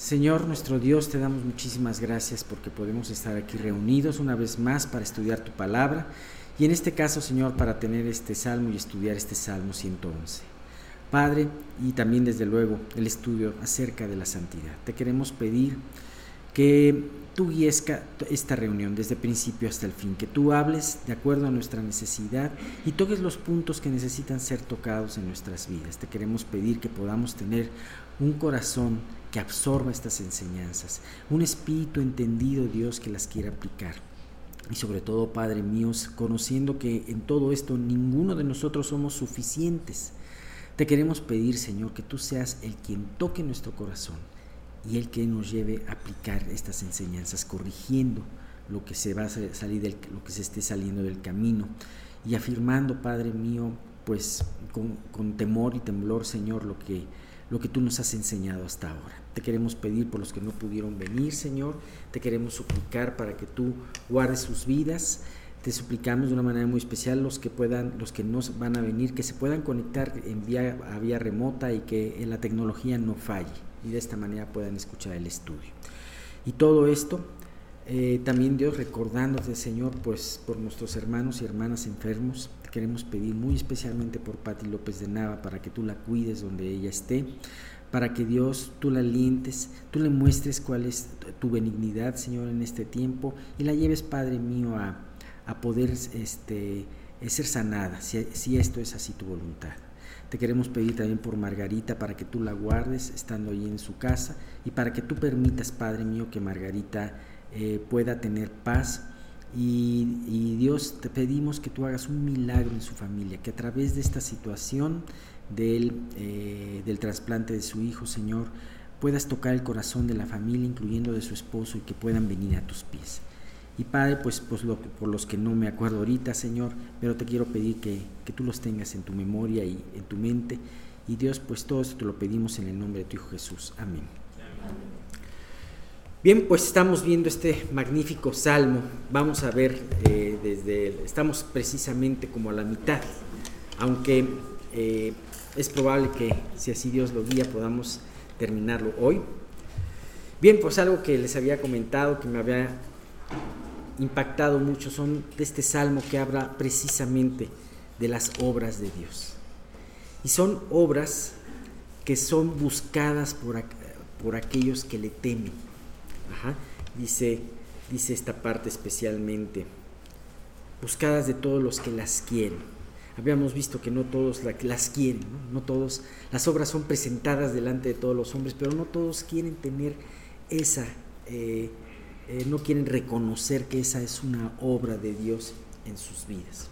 Señor nuestro Dios, te damos muchísimas gracias porque podemos estar aquí reunidos una vez más para estudiar tu palabra y en este caso, Señor, para tener este salmo y estudiar este salmo 111. Padre, y también desde luego el estudio acerca de la santidad. Te queremos pedir que tú guíes esta reunión desde principio hasta el fin, que tú hables de acuerdo a nuestra necesidad y toques los puntos que necesitan ser tocados en nuestras vidas. Te queremos pedir que podamos tener un corazón que absorba estas enseñanzas, un espíritu entendido, Dios, que las quiera aplicar. Y sobre todo, Padre mío, conociendo que en todo esto ninguno de nosotros somos suficientes. Te queremos pedir, Señor, que tú seas el quien toque nuestro corazón y el que nos lleve a aplicar estas enseñanzas, corrigiendo lo que se va a salir del, lo que se esté saliendo del camino y afirmando, Padre mío, pues con, con temor y temblor, Señor, lo que lo que tú nos has enseñado hasta ahora. Te queremos pedir por los que no pudieron venir, Señor. Te queremos suplicar para que tú guardes sus vidas. Te suplicamos de una manera muy especial los que puedan, los que no van a venir, que se puedan conectar en vía, a vía remota y que la tecnología no falle y de esta manera puedan escuchar el estudio. Y todo esto eh, también Dios recordándote, Señor, pues por nuestros hermanos y hermanas enfermos, queremos pedir muy especialmente por Patti López de Nava para que tú la cuides donde ella esté, para que Dios tú la alientes, tú le muestres cuál es tu benignidad, Señor, en este tiempo y la lleves, Padre mío, a, a poder este, ser sanada, si, si esto es así tu voluntad. Te queremos pedir también por Margarita para que tú la guardes estando ahí en su casa y para que tú permitas, Padre mío, que Margarita eh, pueda tener paz y, Dios, te pedimos que tú hagas un milagro en su familia, que a través de esta situación del, eh, del trasplante de su hijo, Señor, puedas tocar el corazón de la familia, incluyendo de su esposo, y que puedan venir a tus pies. Y Padre, pues, pues por los que no me acuerdo ahorita, Señor, pero te quiero pedir que, que tú los tengas en tu memoria y en tu mente. Y Dios, pues todo esto te lo pedimos en el nombre de tu Hijo Jesús. Amén. Bien, pues estamos viendo este magnífico salmo. Vamos a ver eh, desde, estamos precisamente como a la mitad, aunque eh, es probable que si así Dios lo guía podamos terminarlo hoy. Bien, pues algo que les había comentado que me había impactado mucho son de este salmo que habla precisamente de las obras de Dios. Y son obras que son buscadas por, por aquellos que le temen Dice, dice esta parte especialmente, buscadas de todos los que las quieren. Habíamos visto que no todos las quieren, ¿no? todos, las obras son presentadas delante de todos los hombres, pero no todos quieren tener esa, eh, eh, no quieren reconocer que esa es una obra de Dios en sus vidas.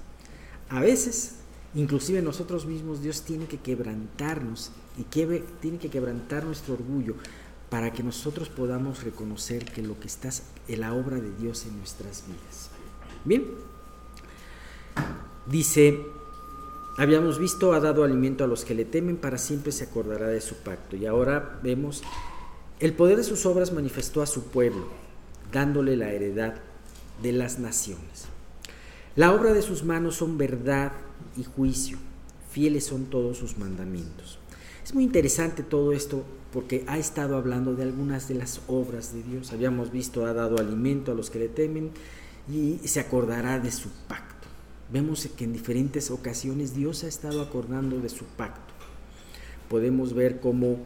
A veces, inclusive nosotros mismos, Dios tiene que quebrantarnos y tiene que quebrantar nuestro orgullo para que nosotros podamos reconocer que lo que está en la obra de Dios en nuestras vidas. Bien, dice, habíamos visto, ha dado alimento a los que le temen, para siempre se acordará de su pacto. Y ahora vemos, el poder de sus obras manifestó a su pueblo, dándole la heredad de las naciones. La obra de sus manos son verdad y juicio, fieles son todos sus mandamientos. Es muy interesante todo esto porque ha estado hablando de algunas de las obras de Dios. Habíamos visto, ha dado alimento a los que le temen y se acordará de su pacto. Vemos que en diferentes ocasiones Dios ha estado acordando de su pacto. Podemos ver cómo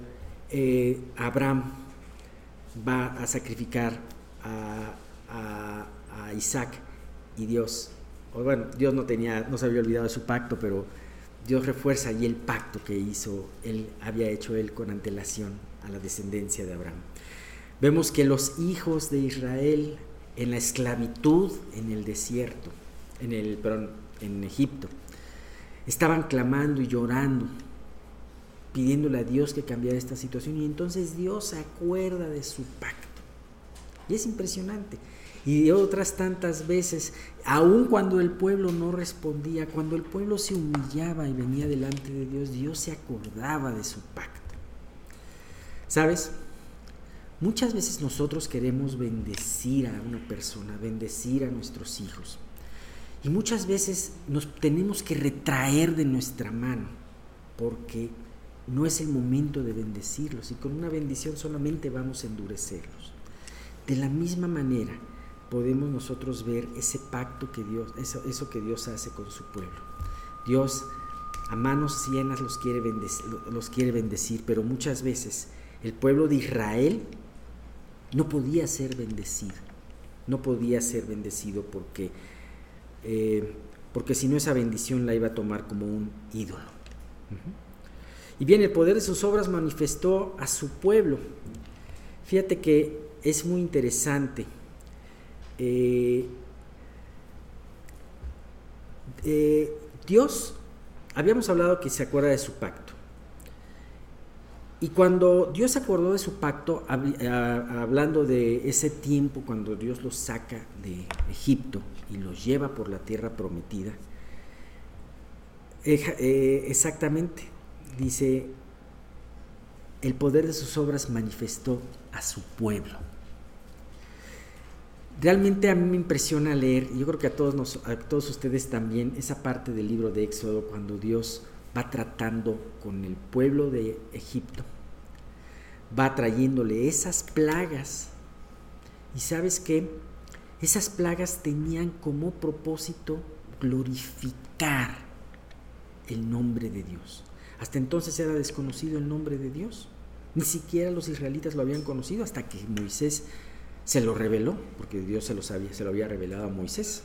eh, Abraham va a sacrificar a, Isaac y Dios, bueno, Dios no tenía, no se había olvidado de su pacto, pero Dios refuerza allí el pacto que hizo, él había hecho él con antelación a la descendencia de Abraham. Vemos que los hijos de Israel en la esclavitud en el desierto, en el perdón, en Egipto, estaban clamando y llorando, pidiéndole a Dios que cambiara esta situación y entonces Dios se acuerda de su pacto. Y es impresionante y otras tantas veces, aun cuando el pueblo no respondía, cuando el pueblo se humillaba y venía delante de Dios, Dios se acordaba de su pacto. ¿Sabes? Muchas veces nosotros queremos bendecir a una persona, bendecir a nuestros hijos. Y muchas veces nos tenemos que retraer de nuestra mano porque no es el momento de bendecirlos y con una bendición solamente vamos a endurecerlos. De la misma manera podemos nosotros ver ese pacto que Dios, eso, eso que Dios hace con su pueblo. Dios a manos llenas los quiere, bendecir, los quiere bendecir, pero muchas veces el pueblo de Israel no podía ser bendecido, no podía ser bendecido porque, eh, porque si no esa bendición la iba a tomar como un ídolo. Y bien, el poder de sus obras manifestó a su pueblo. Fíjate que es muy interesante. Eh, eh, Dios, habíamos hablado que se acuerda de su pacto. Y cuando Dios se acordó de su pacto, hablando de ese tiempo cuando Dios los saca de Egipto y los lleva por la tierra prometida, eh, exactamente, dice, el poder de sus obras manifestó a su pueblo. Realmente a mí me impresiona leer, y yo creo que a todos, a todos ustedes también, esa parte del libro de Éxodo cuando Dios va tratando con el pueblo de Egipto, va trayéndole esas plagas. Y sabes que esas plagas tenían como propósito glorificar el nombre de Dios. Hasta entonces era desconocido el nombre de Dios. Ni siquiera los israelitas lo habían conocido hasta que Moisés se lo reveló, porque Dios se lo, sabía, se lo había revelado a Moisés.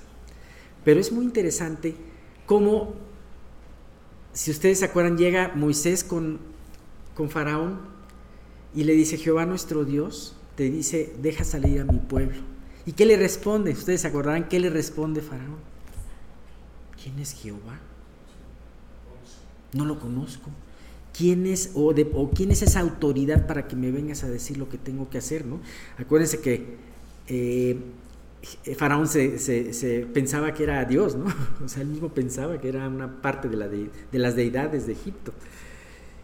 Pero es muy interesante cómo si ustedes se acuerdan, llega Moisés con, con Faraón y le dice, Jehová nuestro Dios, te dice, deja salir a mi pueblo. ¿Y qué le responde? Ustedes se acordarán qué le responde Faraón. ¿Quién es Jehová? No lo conozco. ¿Quién es, o, quién es esa autoridad para que me vengas a decir lo que tengo que hacer? ¿no? Acuérdense que eh, Faraón se, pensaba que era Dios, ¿no? O sea, él mismo pensaba que era una parte de, de, las deidades de Egipto.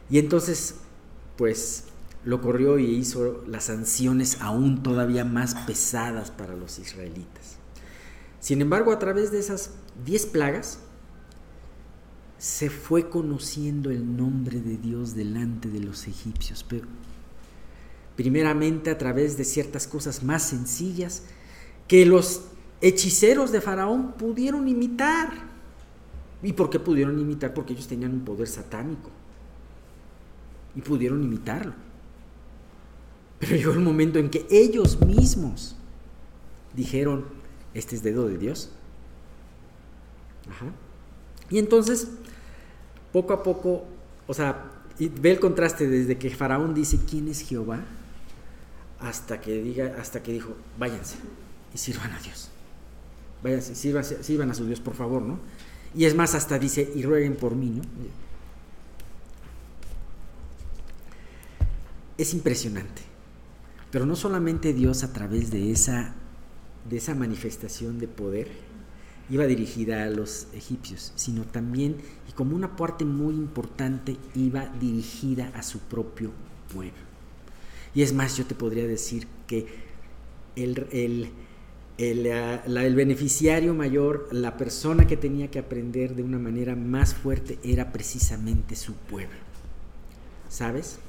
Y entonces, pues, lo corrió y hizo las sanciones aún todavía más pesadas para los israelitas. Sin embargo, a través de esas diez plagas, se fue conociendo el nombre de Dios delante de los egipcios, pero primeramente a través de ciertas cosas más sencillas, que los hechiceros de Faraón pudieron imitar. ¿Y por qué pudieron imitar? Porque ellos tenían un poder satánico. Y pudieron imitarlo. Pero llegó el momento en que ellos mismos dijeron, este es dedo de Dios. Y entonces, poco a poco, o sea, ve el contraste desde que Faraón dice, ¿quién es Jehová? Hasta que diga, hasta que dijo, váyanse y sirvan a Dios. Vayan, sirvan, sirvan a su Dios, por favor, ¿no? Y es más, hasta dice, y rueguen por mí, ¿no? Es impresionante. Pero no solamente Dios a través de esa, de esa manifestación de poder iba dirigida a los egipcios, sino también, y como una parte muy importante, iba dirigida a su propio pueblo. Y es más, yo te podría decir que el, el el, beneficiario mayor, la persona que tenía que aprender de una manera más fuerte era precisamente su pueblo. ¿Sabes?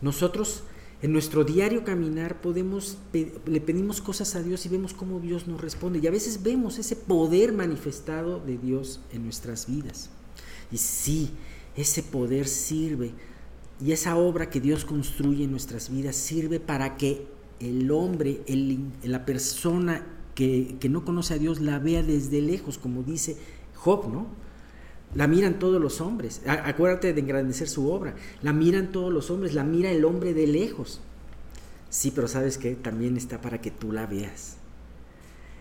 Nosotros en nuestro diario caminar podemos le pedimos cosas a Dios y vemos cómo Dios nos responde y a veces vemos ese poder manifestado de Dios en nuestras vidas. Y sí, ese poder sirve y esa obra que Dios construye en nuestras vidas sirve para que el hombre, la persona que, no conoce a Dios la vea desde lejos, como dice Job, ¿no? La miran todos los hombres. Acuérdate de engrandecer su obra. La miran todos los hombres, la mira el hombre de lejos. Sí, pero sabes que también está para que tú la veas.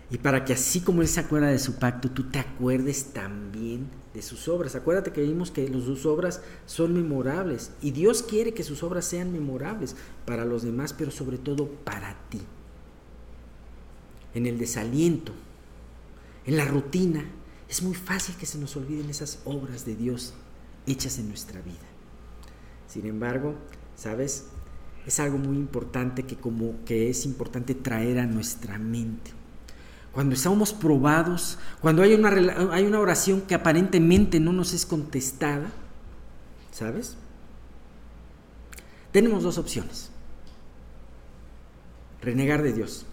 Y para que así como Él se acuerda de su pacto, tú te acuerdes también de sus obras. Acuérdate que vimos que sus obras son memorables. Y Dios quiere que sus obras sean memorables para los demás, pero sobre todo para ti en el desaliento, en la rutina, es muy fácil que se nos olviden esas obras de Dios hechas en nuestra vida. Sin embargo, ¿sabes? Es algo muy importante que como que es importante traer a nuestra mente. Cuando estamos probados, cuando hay una, hay una oración que aparentemente no nos es contestada, ¿sabes? Tenemos dos opciones. Renegar de Dios.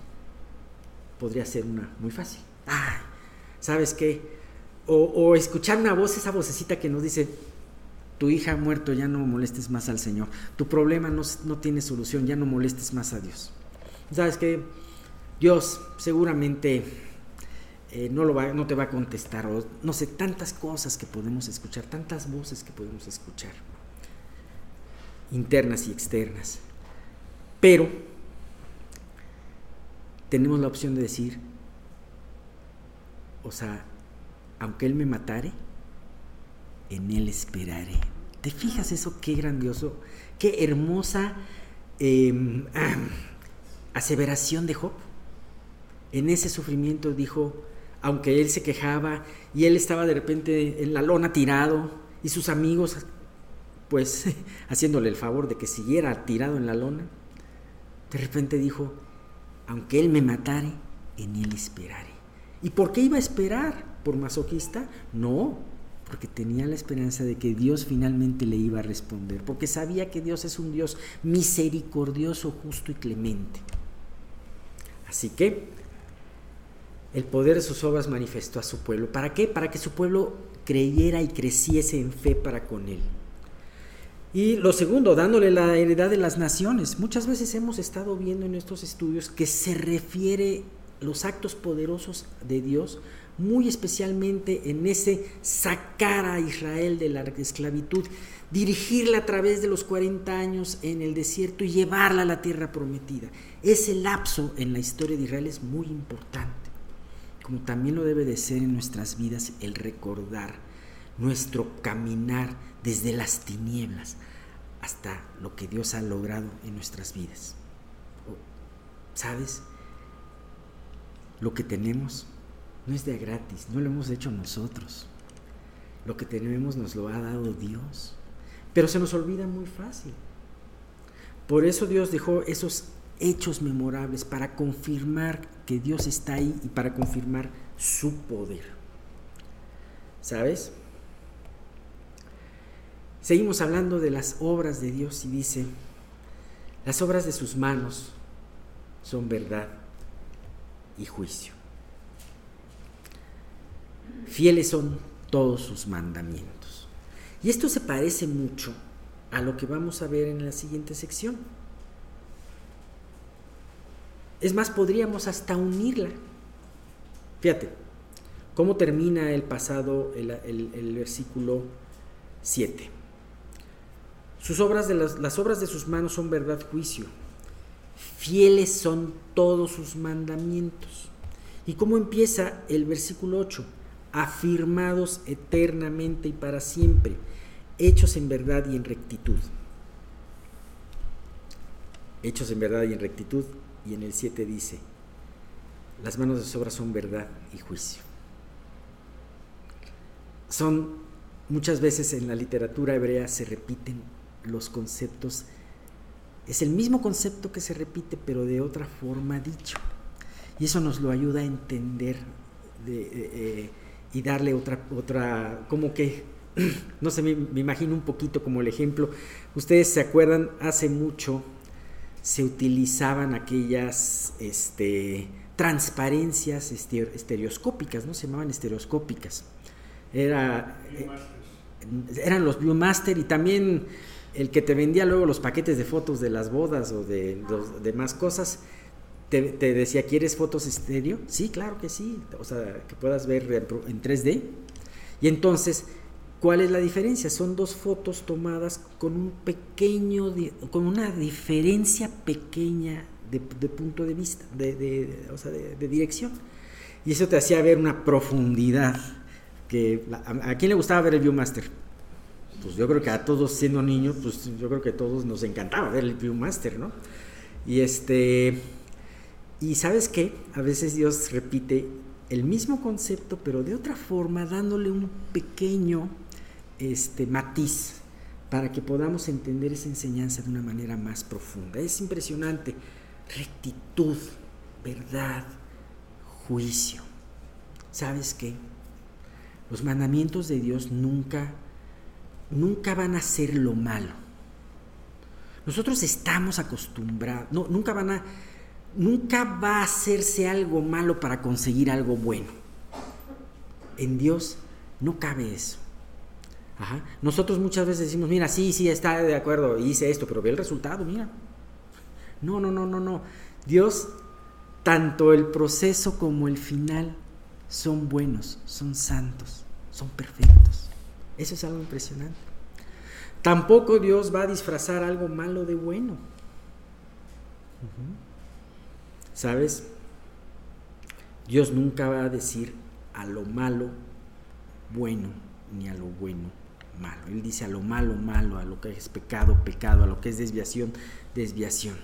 Podría ser una muy fácil. ¿Sabes qué? O, escuchar una voz, esa vocecita que nos dice, tu hija ha muerto, ya no molestes más al Señor. Tu problema no, no tiene solución, ya no molestes más a Dios. ¿Sabes qué? Dios seguramente eh, no, lo va, no te va a contestar, o no sé, tantas cosas que podemos escuchar, tantas voces que podemos escuchar, internas y externas. Pero tenemos la opción de decir, o sea, aunque Él me matare, en Él esperaré. ¿Te fijas eso? Qué grandioso, qué hermosa em, aseveración de Job. En ese sufrimiento dijo, aunque él se quejaba y él estaba de repente en la lona tirado y sus amigos pues haciéndole el favor de que siguiera tirado en la lona, de repente dijo, aunque él me matare, en él esperaré. ¿Y por qué iba a esperar? ¿Por masoquista? No, porque tenía la esperanza de que Dios finalmente le iba a responder, porque sabía que Dios es un Dios misericordioso, justo y clemente. Así que el poder de sus obras manifestó a su pueblo. ¿Para qué? Para que su pueblo creyera y creciese en fe para con él. Y lo segundo, dándole la heredad de las naciones. Muchas veces hemos estado viendo en estos estudios que se refiere los actos poderosos de Dios, muy especialmente en ese sacar a Israel de la esclavitud, dirigirla a través de los 40 años en el desierto y llevarla a la tierra prometida. Ese lapso en la historia de Israel es muy importante como también lo debe de ser en nuestras vidas el recordar nuestro caminar desde las tinieblas hasta lo que Dios ha logrado en nuestras vidas. ¿Sabes? Lo que tenemos no es de gratis, no lo hemos hecho nosotros. Lo que tenemos nos lo ha dado Dios. Pero se nos olvida muy fácil. Por eso Dios dejó esos hechos memorables para confirmar que Dios está ahí y para confirmar su poder. ¿Sabes? Seguimos hablando de las obras de Dios y dice, las obras de sus manos son verdad y juicio. Fieles son todos sus mandamientos. Y esto se parece mucho a lo que vamos a ver en la siguiente sección. Es más, podríamos hasta unirla. Fíjate, ¿cómo termina el pasado, el, versículo 7? Sus obras de las, las obras de sus manos son verdad, juicio. Fieles son todos sus mandamientos. ¿Y cómo empieza el versículo 8? Afirmados eternamente y para siempre, hechos en verdad y en rectitud. Hechos en verdad y en rectitud y en el 7 dice, las manos de sobra son verdad y juicio. Son muchas veces en la literatura hebrea se repiten los conceptos, es el mismo concepto que se repite pero de otra forma dicho. Y eso nos lo ayuda a entender eh, y darle otra, otra, como que, no sé, me, imagino un poquito como el ejemplo. Ustedes se acuerdan hace mucho, se utilizaban aquellas este, transparencias estereoscópicas, ¿no? Se llamaban estereoscópicas. Era, eh, eran los Viewmaster y también el que te vendía luego los paquetes de fotos de las bodas o de, demás cosas, te, decía, ¿quieres fotos estéreo? Sí, claro que sí, o sea, que puedas ver en 3D. Y entonces ¿Cuál es la diferencia? Son dos fotos tomadas con un pequeño, con una diferencia pequeña de, punto de vista, de, o sea, de, dirección. Y eso te hacía ver una profundidad que a, quién le gustaba ver el Viewmaster. Pues yo creo que a todos siendo niños, pues yo creo que a todos nos encantaba ver el Viewmaster, ¿no? Y este y sabes qué, a veces Dios repite el mismo concepto, pero de otra forma, dándole un pequeño este matiz para que podamos entender esa enseñanza de una manera más profunda. Es impresionante. Rectitud, verdad, juicio. ¿Sabes qué? Los mandamientos de Dios nunca, nunca van a ser lo malo. Nosotros estamos acostumbrados, no, nunca van a, nunca va a hacerse algo malo para conseguir algo bueno. En Dios no cabe eso. Nosotros muchas veces decimos, mira, sí, sí, está de acuerdo, hice esto, pero ve el resultado, mira. No, no, no, no, no. Dios, tanto el proceso como el final son buenos, son santos, son perfectos. Eso es algo impresionante. Tampoco Dios va a disfrazar algo malo de bueno. ¿Sabes? Dios nunca va a decir a lo malo bueno, ni a lo bueno malo. Él dice a lo malo, malo, a lo que es pecado, pecado, a lo que es desviación, desviación.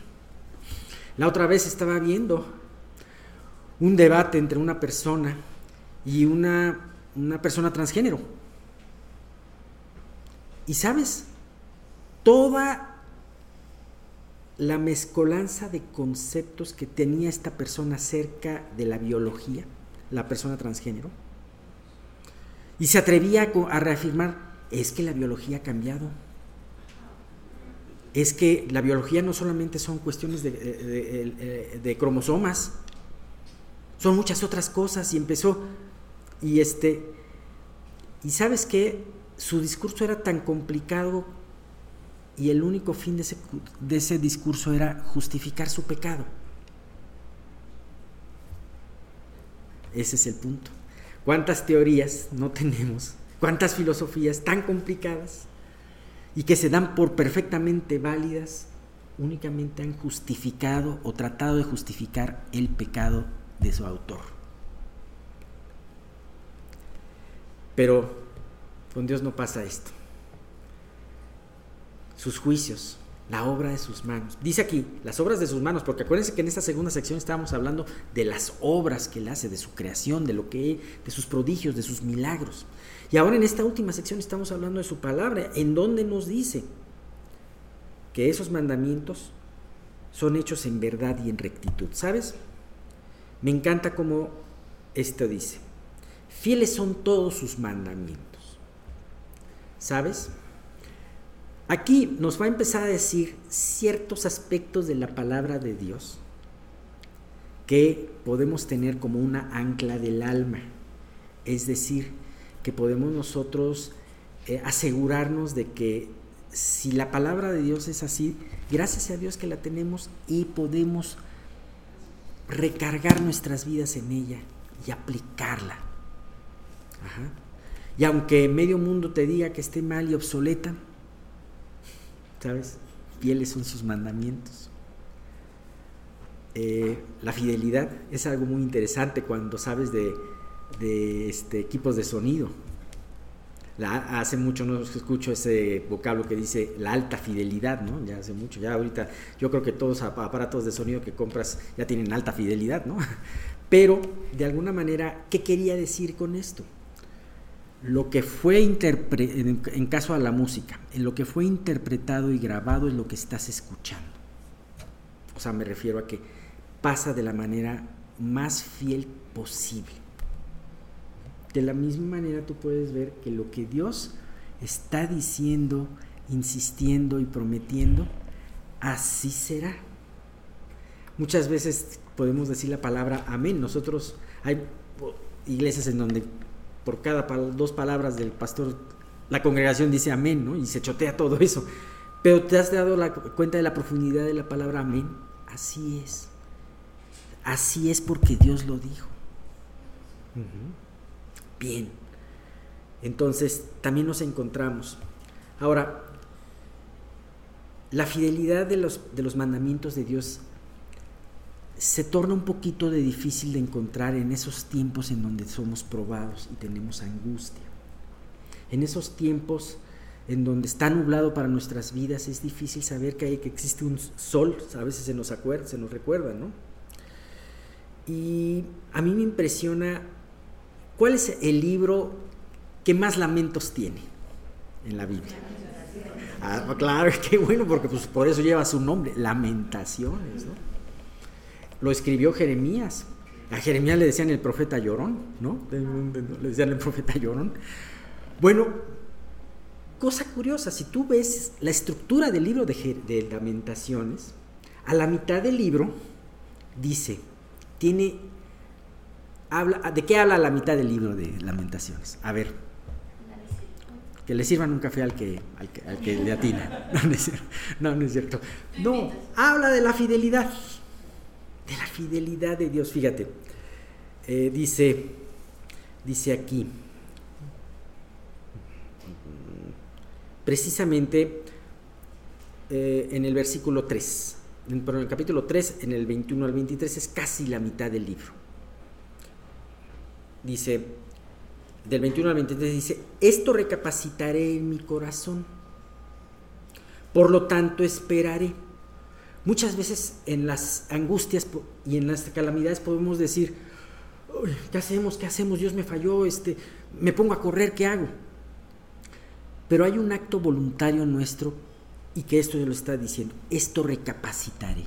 La otra vez estaba viendo un debate entre una persona y una, una persona transgénero. Y sabes, toda la mezcolanza de conceptos que tenía esta persona acerca de la biología, la persona transgénero, y se atrevía a reafirmar, es que la biología ha cambiado. Es que la biología no solamente son cuestiones de, de cromosomas, son muchas otras cosas y empezó y este y sabes que su discurso era tan complicado y el único fin de ese, de ese discurso era justificar su pecado. Ese es el punto. ¿Cuántas teorías no tenemos? ¿Cuántas filosofías tan complicadas y que se dan por perfectamente válidas únicamente han justificado o tratado de justificar el pecado de su autor? Pero con Dios no pasa esto sus juicios, la obra de sus manos. Dice aquí, las obras de sus manos, porque acuérdense que en esta segunda sección estábamos hablando de las obras que él hace, de su creación, de lo que de sus prodigios, de sus milagros. Y ahora en esta última sección estamos hablando de su palabra, en donde nos dice que esos mandamientos son hechos en verdad y en rectitud. ¿Sabes? Me encanta cómo esto dice. Fieles son todos sus mandamientos. ¿Sabes? Aquí nos va a empezar a decir ciertos aspectos de la palabra de Dios que podemos tener como una ancla del alma. Es decir, que podemos nosotros eh, asegurarnos de que si la palabra de Dios es así, gracias a Dios que la tenemos y podemos recargar nuestras vidas en ella y aplicarla. Y aunque medio mundo te diga que esté mal y obsoleta, ¿sabes? Fieles son sus mandamientos. Eh, la fidelidad es algo muy interesante cuando sabes de, este, equipos de sonido. hace mucho no escucho ese vocablo que dice la alta fidelidad, ¿no? Ya hace mucho, ya ahorita yo creo que todos aparatos de sonido que compras ya tienen alta fidelidad, ¿no? Pero de alguna manera, ¿qué quería decir con esto? Lo que fue en, en caso a la música, en lo que fue interpretado y grabado es lo que estás escuchando. O sea, me refiero a que pasa de la manera más fiel posible. De la misma manera tú puedes ver que lo que Dios está diciendo, insistiendo y prometiendo, así será. Muchas veces podemos decir la palabra amén. Nosotros hay iglesias en donde por cada dos palabras del pastor, la congregación dice amén, ¿no? Y se chotea todo eso. Pero te has dado la cuenta de la profundidad de la palabra amén. Así es. Así es porque Dios lo dijo. Bien. Entonces, también nos encontramos. Ahora, la fidelidad de los, de los mandamientos de Dios se torna un poquito de difícil de encontrar en esos tiempos en donde somos probados y tenemos angustia. En esos tiempos en donde está nublado para nuestras vidas es difícil saber que, hay, que existe un sol, a veces se nos acuerda, se nos recuerda, ¿no? Y a mí me impresiona cuál es el libro que más lamentos tiene en la Biblia. Ah, claro, qué bueno, porque pues, por eso lleva su nombre, Lamentaciones, ¿no? Lo escribió Jeremías. A Jeremías le decían el profeta llorón, ¿no? Le decían el profeta llorón. Bueno, cosa curiosa, si tú ves la estructura del libro de, lamentaciones, a la mitad del libro dice, tiene, habla, ¿de qué habla la mitad del libro de lamentaciones? A ver, que le sirvan un café al que, al que, le atina. No no, es cierto. No, habla de la fidelidad, de la fidelidad de Dios. Fíjate, eh, dice, dice aquí, precisamente eh, en el versículo 3, pero en el capítulo 3, en el 21 al 23, es casi la mitad del libro. Dice, del 21 al 23 dice, esto recapacitaré en mi corazón, por lo tanto esperaré. Muchas veces en las angustias y en las calamidades podemos decir, ¿qué hacemos? ¿Qué hacemos? Dios me falló, este, me pongo a correr, ¿qué hago? Pero hay un acto voluntario nuestro y que esto ya lo está diciendo, esto recapacitaré.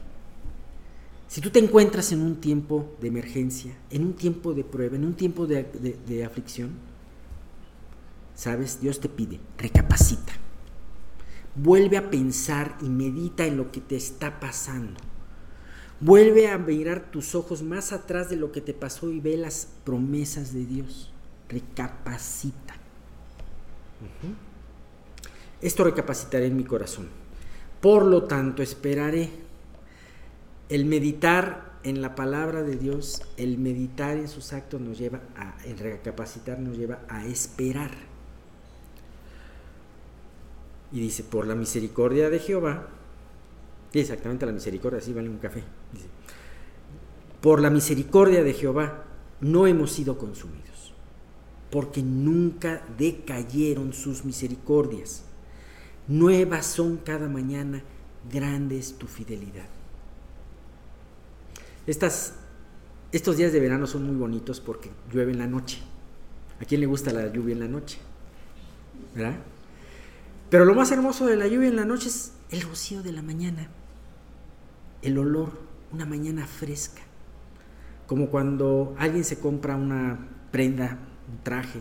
Si tú te encuentras en un tiempo de emergencia, en un tiempo de prueba, en un tiempo de, de aflicción, ¿sabes? Dios te pide, recapacita. Vuelve a pensar y medita en lo que te está pasando. Vuelve a mirar tus ojos más atrás de lo que te pasó y ve las promesas de Dios. Recapacita. Esto recapacitaré en mi corazón. Por lo tanto, esperaré. El meditar en la palabra de Dios, el meditar en sus actos nos lleva a, el recapacitar nos lleva a esperar. Y dice, por la misericordia de Jehová, exactamente la misericordia, así vale un café. por la misericordia de Jehová no hemos sido consumidos, porque nunca decayeron sus misericordias. Nuevas son cada mañana, grande es tu fidelidad. Estos días de verano son muy bonitos porque llueve en la noche. ¿A quién le gusta la lluvia en la noche? ¿Verdad? Pero lo más hermoso de la lluvia en la noche es el rocío de la mañana el olor, una mañana fresca, como cuando alguien se compra una prenda, un traje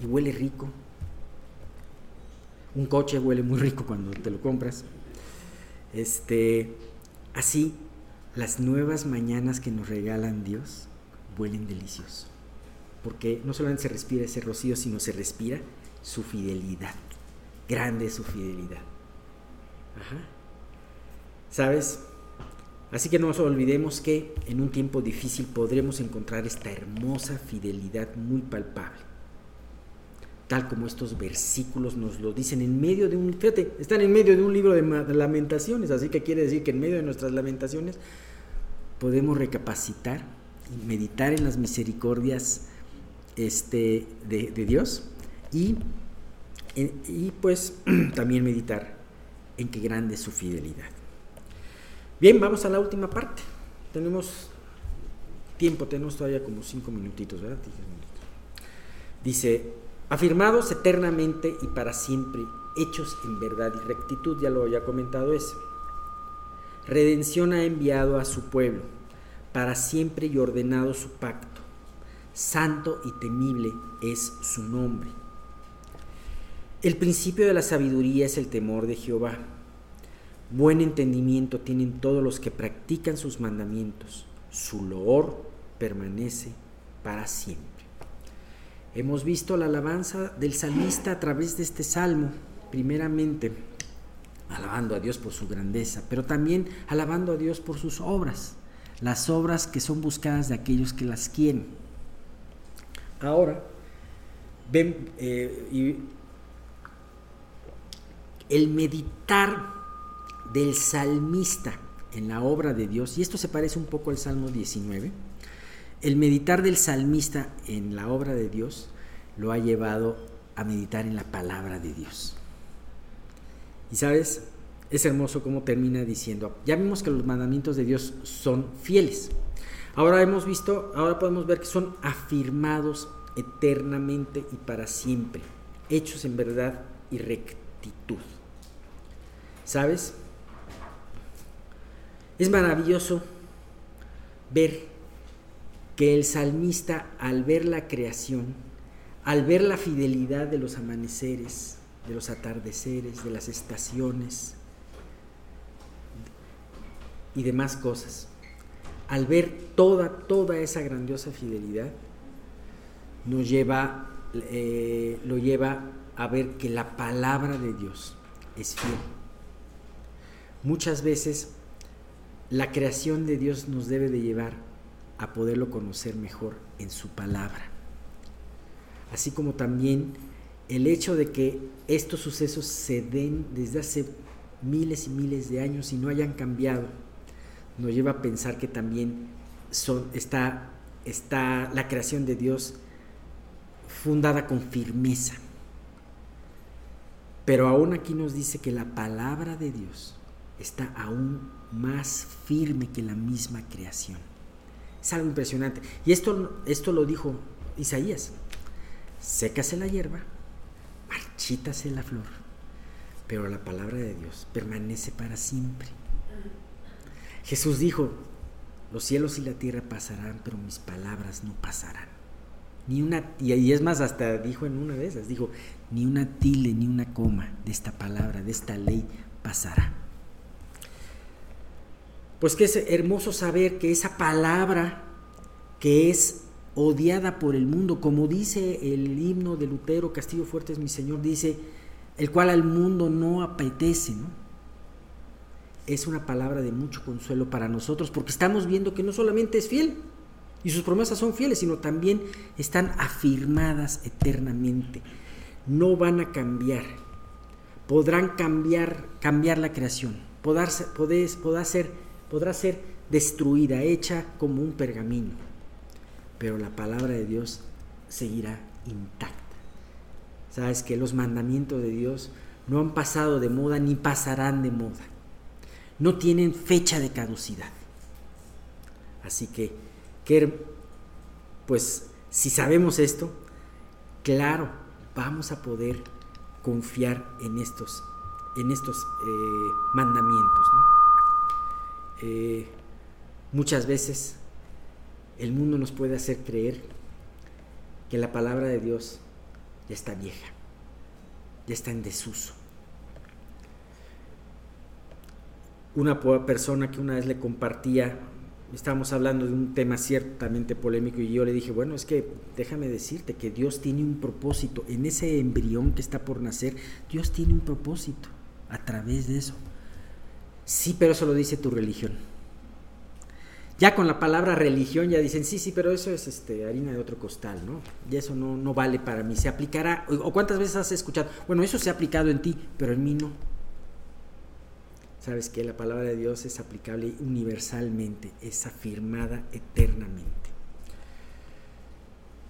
y huele rico. Un coche huele muy rico cuando te lo compras. Este, así las nuevas mañanas que nos regalan Dios huelen delicioso. Porque no solamente se respira ese rocío, sino se respira su fidelidad. Grande su fidelidad. Ajá. ¿Sabes? Así que no nos olvidemos que en un tiempo difícil podremos encontrar esta hermosa fidelidad muy palpable. Tal como estos versículos nos lo dicen en medio de un, fíjate, están en medio de un libro de lamentaciones, así que quiere decir que en medio de nuestras lamentaciones podemos recapacitar y meditar en las misericordias este, de, Dios y, y pues también meditar en qué grande es su fidelidad. Bien, vamos a la última parte. Tenemos tiempo, tenemos todavía como cinco minutitos, ¿verdad? Dice, afirmados eternamente y para siempre, hechos en verdad y rectitud, ya lo había comentado eso. Redención ha enviado a su pueblo, para siempre y ordenado su pacto. Santo y temible es su nombre. El principio de la sabiduría es el temor de Jehová Buen entendimiento tienen todos los que practican sus mandamientos. Su loor permanece para siempre. Hemos visto la alabanza del salmista a través de este salmo, primeramente alabando a Dios por su grandeza, pero también alabando a Dios por sus obras, las obras que son buscadas de aquellos que las quieren. Ahora, ven, eh, y el meditar del salmista en la obra de Dios, y esto se parece un poco al Salmo 19, el meditar del salmista en la obra de Dios lo ha llevado a meditar en la palabra de Dios. Y sabes, es hermoso cómo termina diciendo, ya vimos que los mandamientos de Dios son fieles. Ahora hemos visto, ahora podemos ver que son afirmados eternamente y para siempre, hechos en verdad y rectitud. ¿Sabes? Es maravilloso ver que el salmista al ver la creación, al ver la fidelidad de los amaneceres, de los atardeceres, de las estaciones y demás cosas. Al ver toda, toda esa grandiosa fidelidad, nos lleva, eh, lo lleva a ver que la palabra de Dios es fiel. Muchas veces la creación de Dios nos debe de llevar a poderlo conocer mejor en su palabra. Así como también el hecho de que estos sucesos se den desde hace miles y miles de años y no hayan cambiado, nos lleva a pensar que también está la creación de Dios fundada con firmeza. Pero aún aquí nos dice que la palabra de Dios está aún más firme que la misma creación. Es algo impresionante. Y esto, esto lo dijo Isaías. Sécase la hierba, marchítase la flor, pero la palabra de Dios permanece para siempre. Jesús dijo, los cielos y la tierra pasarán, pero mis palabras no pasarán. Ni una, y es más, hasta dijo en una de esas, dijo, ni una tilde, ni una coma de esta palabra, de esta ley pasará. Pues que es hermoso saber que esa palabra que es odiada por el mundo, como dice el himno de Lutero, Castillo Fuerte es mi Señor, dice, el cual al mundo no apetece, ¿no? Es una palabra de mucho consuelo para nosotros, porque estamos viendo que no solamente es fiel, y sus promesas son fieles, sino también están afirmadas eternamente. No van a cambiar. Podrán cambiar, cambiar la creación. Podrá, podrá, ser, podrá ser destruida, hecha como un pergamino. Pero la palabra de Dios seguirá intacta. Sabes que los mandamientos de Dios no han pasado de moda ni pasarán de moda. No tienen fecha de caducidad. Así que, pues si sabemos esto, claro, vamos a poder confiar en estos, en estos eh, mandamientos. Eh, muchas veces el mundo nos puede hacer creer que la palabra de Dios ya está vieja, ya está en desuso. Una persona que una vez le compartía, estábamos hablando de un tema ciertamente polémico y yo le dije, bueno, es que déjame decirte que Dios tiene un propósito, en ese embrión que está por nacer, Dios tiene un propósito a través de eso. Sí, pero eso lo dice tu religión. Ya con la palabra religión ya dicen, sí, sí, pero eso es este, harina de otro costal, ¿no? Y eso no, no vale para mí. Se aplicará, o cuántas veces has escuchado, bueno, eso se ha aplicado en ti, pero en mí no. Sabes que la palabra de Dios es aplicable universalmente, es afirmada eternamente.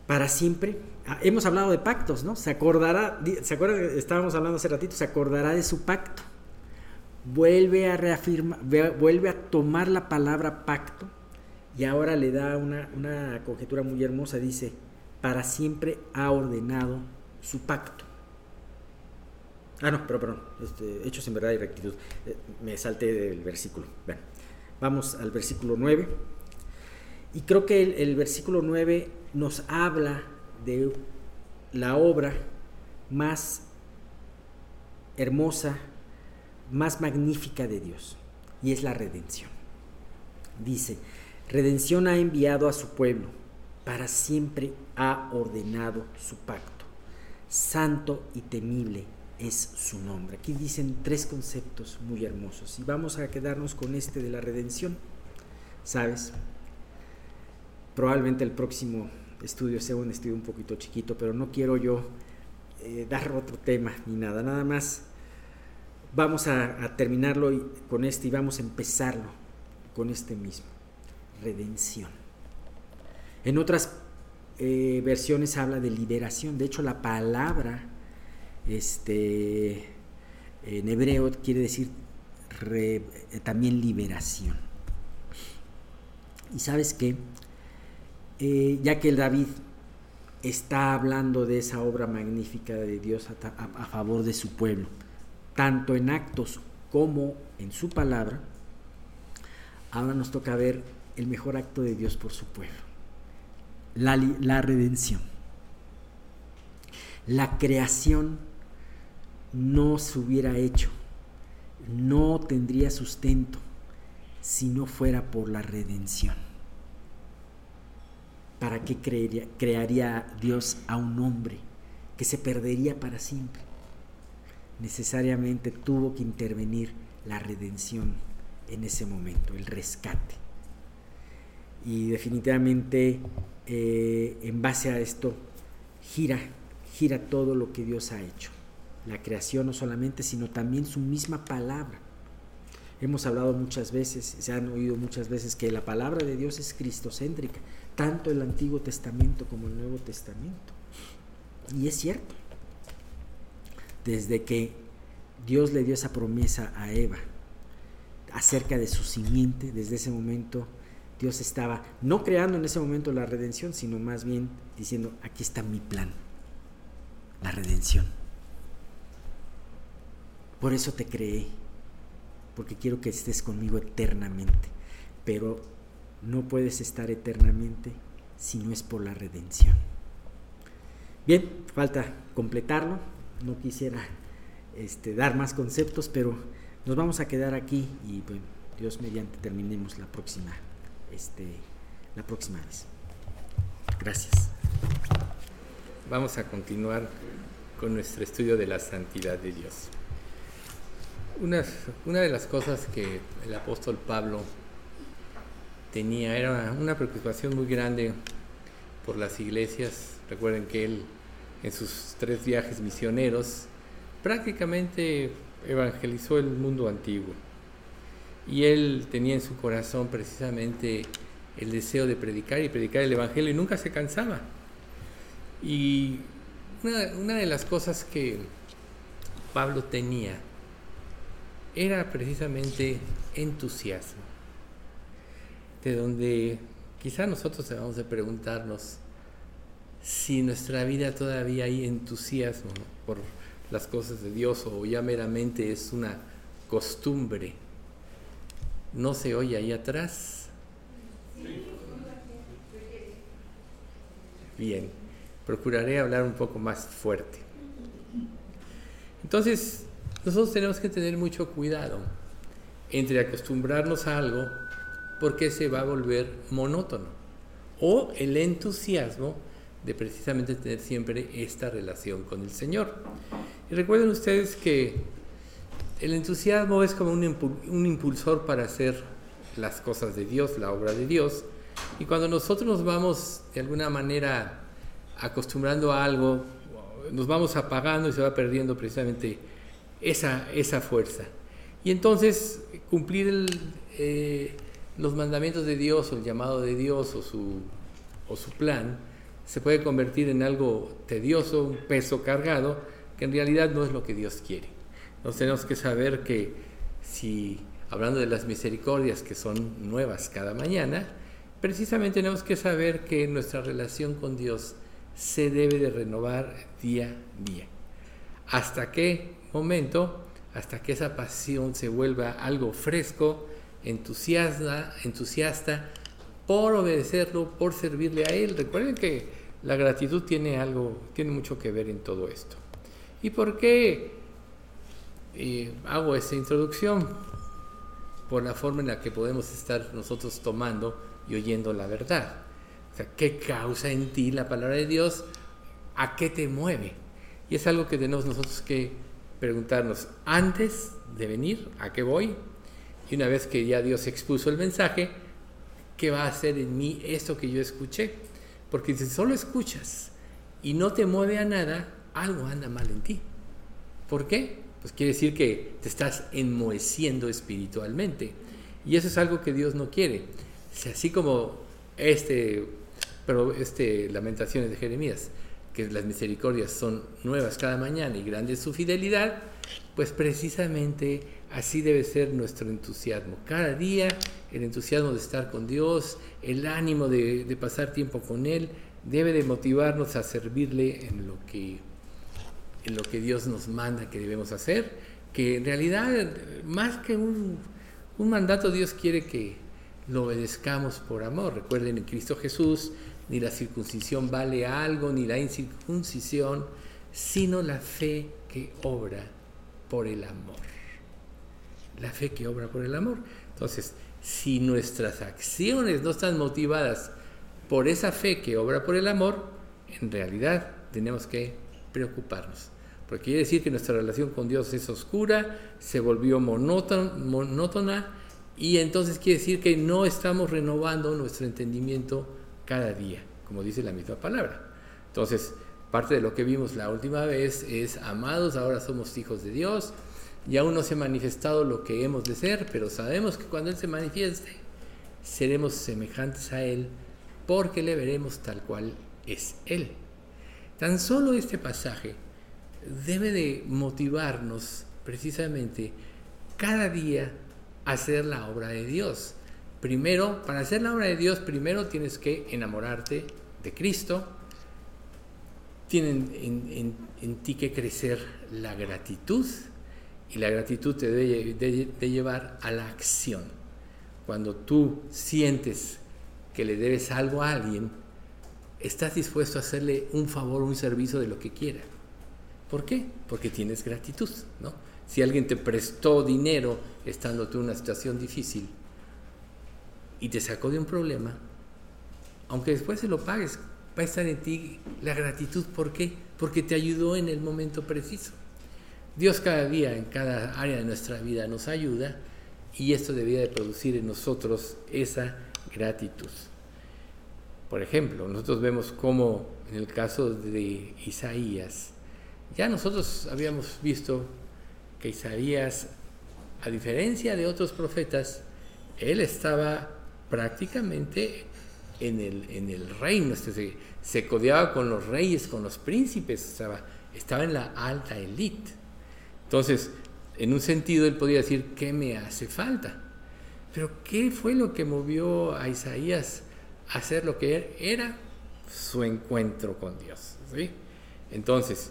Para siempre, ah, hemos hablado de pactos, ¿no? Se acordará, ¿se acuerdan? Estábamos hablando hace ratito, se acordará de su pacto. Vuelve a reafirmar, vuelve a tomar la palabra pacto y ahora le da una, conjetura muy hermosa, dice, para siempre ha ordenado su pacto. Ah, no, pero perdón, este, hechos en verdad y rectitud. Eh, me salté del versículo. vamos al versículo 9. Y creo que el, el, versículo 9 nos habla de la obra más hermosa, más magnífica de Dios, y es la redención. Dice, Redención ha enviado a su pueblo, para siempre ha ordenado su pacto. Santo y temible es su nombre. Aquí dicen tres conceptos muy hermosos y vamos a quedarnos con este de la redención. ¿Sabes? Probablemente el próximo estudio sea un estudio un poquito chiquito, pero no quiero yo eh, dar otro tema ni nada. Nada más vamos a, terminarlo con este y vamos a empezarlo con este mismo redención. En otras eh, versiones habla de liberación. De hecho, la palabra este, en hebreo quiere decir eh, también liberación. Y sabes que, eh, ya que el David está hablando de esa obra magnífica de Dios a favor de su pueblo, tanto en actos como en su palabra, ahora nos toca ver el mejor acto de Dios por su pueblo, la, la redención. La creación no se hubiera hecho, no tendría sustento si no fuera por la redención. ¿Para qué creería, crearía Dios a un hombre que se perdería para siempre? Necesariamente tuvo que intervenir la redención en ese momento, el rescate. Y definitivamente eh, en base a esto gira, gira todo lo que Dios ha hecho. La creación no solamente, sino también su misma palabra. Hemos hablado muchas veces, se han oído muchas veces que la palabra de Dios es cristocéntrica, tanto el Antiguo Testamento como el Nuevo Testamento. Y es cierto. Desde que Dios le dio esa promesa a Eva acerca de su simiente, desde ese momento Dios estaba no creando en ese momento la redención, sino más bien diciendo, aquí está mi plan, la redención. Por eso te creé, porque quiero que estés conmigo eternamente, pero no puedes estar eternamente si no es por la redención. Bien, falta completarlo, no quisiera este, dar más conceptos, pero nos vamos a quedar aquí y Dios mediante terminemos la próxima este, la próxima vez. Gracias. Vamos a continuar con nuestro estudio de la santidad de Dios. Una, una de las cosas que el apóstol Pablo tenía era una preocupación muy grande por las iglesias. Recuerden que él en sus tres viajes misioneros prácticamente evangelizó el mundo antiguo y él tenía en su corazón precisamente el deseo de predicar y predicar el Evangelio y nunca se cansaba. Y una, de las cosas que Pablo tenía era precisamente entusiasmo, de donde quizá nosotros debamos de preguntarnos si en nuestra vida todavía hay entusiasmo por las cosas de Dios o ya meramente es una costumbre ¿No se oye ahí atrás? Bien, procuraré hablar un poco más fuerte. Entonces, nosotros tenemos que tener mucho cuidado entre acostumbrarnos a algo porque se va a volver monótono o el entusiasmo de precisamente tener siempre esta relación con el Señor. Y recuerden ustedes que el entusiasmo es como un, impulsor para hacer las cosas de Dios, la obra de Dios. Y cuando nosotros nos vamos de alguna manera acostumbrando a algo, nos vamos apagando y se va perdiendo precisamente esa, esa fuerza. Y entonces cumplir eh, los mandamientos de Dios o el llamado de Dios o su, o su plan se puede convertir en algo tedioso, un peso cargado, que en realidad no es lo que Dios quiere. Entonces tenemos que saber que si, hablando de las misericordias que son nuevas cada mañana, precisamente tenemos que saber que nuestra relación con Dios se debe de renovar día a día. ¿Hasta qué momento? Hasta que esa pasión se vuelva algo fresco, entusiasta, entusiasta por obedecerlo, por servirle a Él. Recuerden que la gratitud tiene algo, tiene mucho que ver en todo esto. ¿Y por qué y hago esta introducción por la forma en la que podemos estar nosotros tomando y oyendo la verdad. ¿qué causa en ti la palabra de Dios? ¿A qué te mueve? Y es algo que tenemos nosotros que preguntarnos antes de venir, ¿a qué voy? Y una vez que ya Dios expuso el mensaje, ¿qué va a hacer en mí esto que yo escuché? Porque si solo escuchas y no te mueve a nada, algo anda mal en ti. ¿Por qué? pues quiere decir que te estás enmoheciendo espiritualmente. Y eso es algo que Dios no quiere. así como este, pero este Lamentaciones de Jeremías, que las misericordias son nuevas cada mañana y grande su fidelidad, pues precisamente así debe ser nuestro entusiasmo. Cada día el entusiasmo de estar con Dios, el ánimo de, pasar tiempo con Él, debe de motivarnos a servirle en lo que en lo que Dios nos manda que debemos hacer, que en realidad más que un, mandato Dios quiere que lo obedezcamos por amor. Recuerden, en Cristo Jesús ni la circuncisión vale algo, ni la incircuncisión, sino la fe que obra por el amor. La fe que obra por el amor. Entonces, si nuestras acciones no están motivadas por esa fe que obra por el amor, en realidad tenemos que preocuparnos. Porque quiere decir que nuestra relación con Dios es oscura, se volvió monótona y entonces quiere decir que no estamos renovando nuestro entendimiento cada día, como dice la misma palabra. Entonces, parte de lo que vimos la última vez es, amados, ahora somos hijos de Dios, y aún no se ha manifestado lo que hemos de ser, pero sabemos que cuando Él se manifieste, seremos semejantes a Él, porque le veremos tal cual es Él. Tan solo este pasaje debe de motivarnos precisamente cada día a hacer la obra de Dios. Primero, para hacer la obra de Dios, primero tienes que enamorarte de Cristo. Tienen en, ti que crecer la gratitud y la gratitud te debe de, llevar a la acción. Cuando tú sientes que le debes algo a alguien, estás dispuesto a hacerle un favor, un servicio de lo que quiera. ¿Por qué? Porque tienes gratitud, ¿no? Si alguien te prestó dinero estando tú en una situación difícil y te sacó de un problema, aunque después se lo pagues, va a estar en ti la gratitud. ¿Por qué? Porque te ayudó en el momento preciso. Dios cada día en cada área de nuestra vida nos ayuda y esto debería de producir en nosotros esa gratitud. Por ejemplo, nosotros vemos cómo en el caso de Isaías, ya nosotros habíamos visto que Isaías, a diferencia de otros profetas, él estaba prácticamente en el, en el reino, este, se, se codeaba con los reyes, con los príncipes, estaba, estaba en la alta élite. Entonces, en un sentido, él podría decir, ¿qué me hace falta? Pero ¿qué fue lo que movió a Isaías a hacer lo que era? Su encuentro con Dios. Entonces,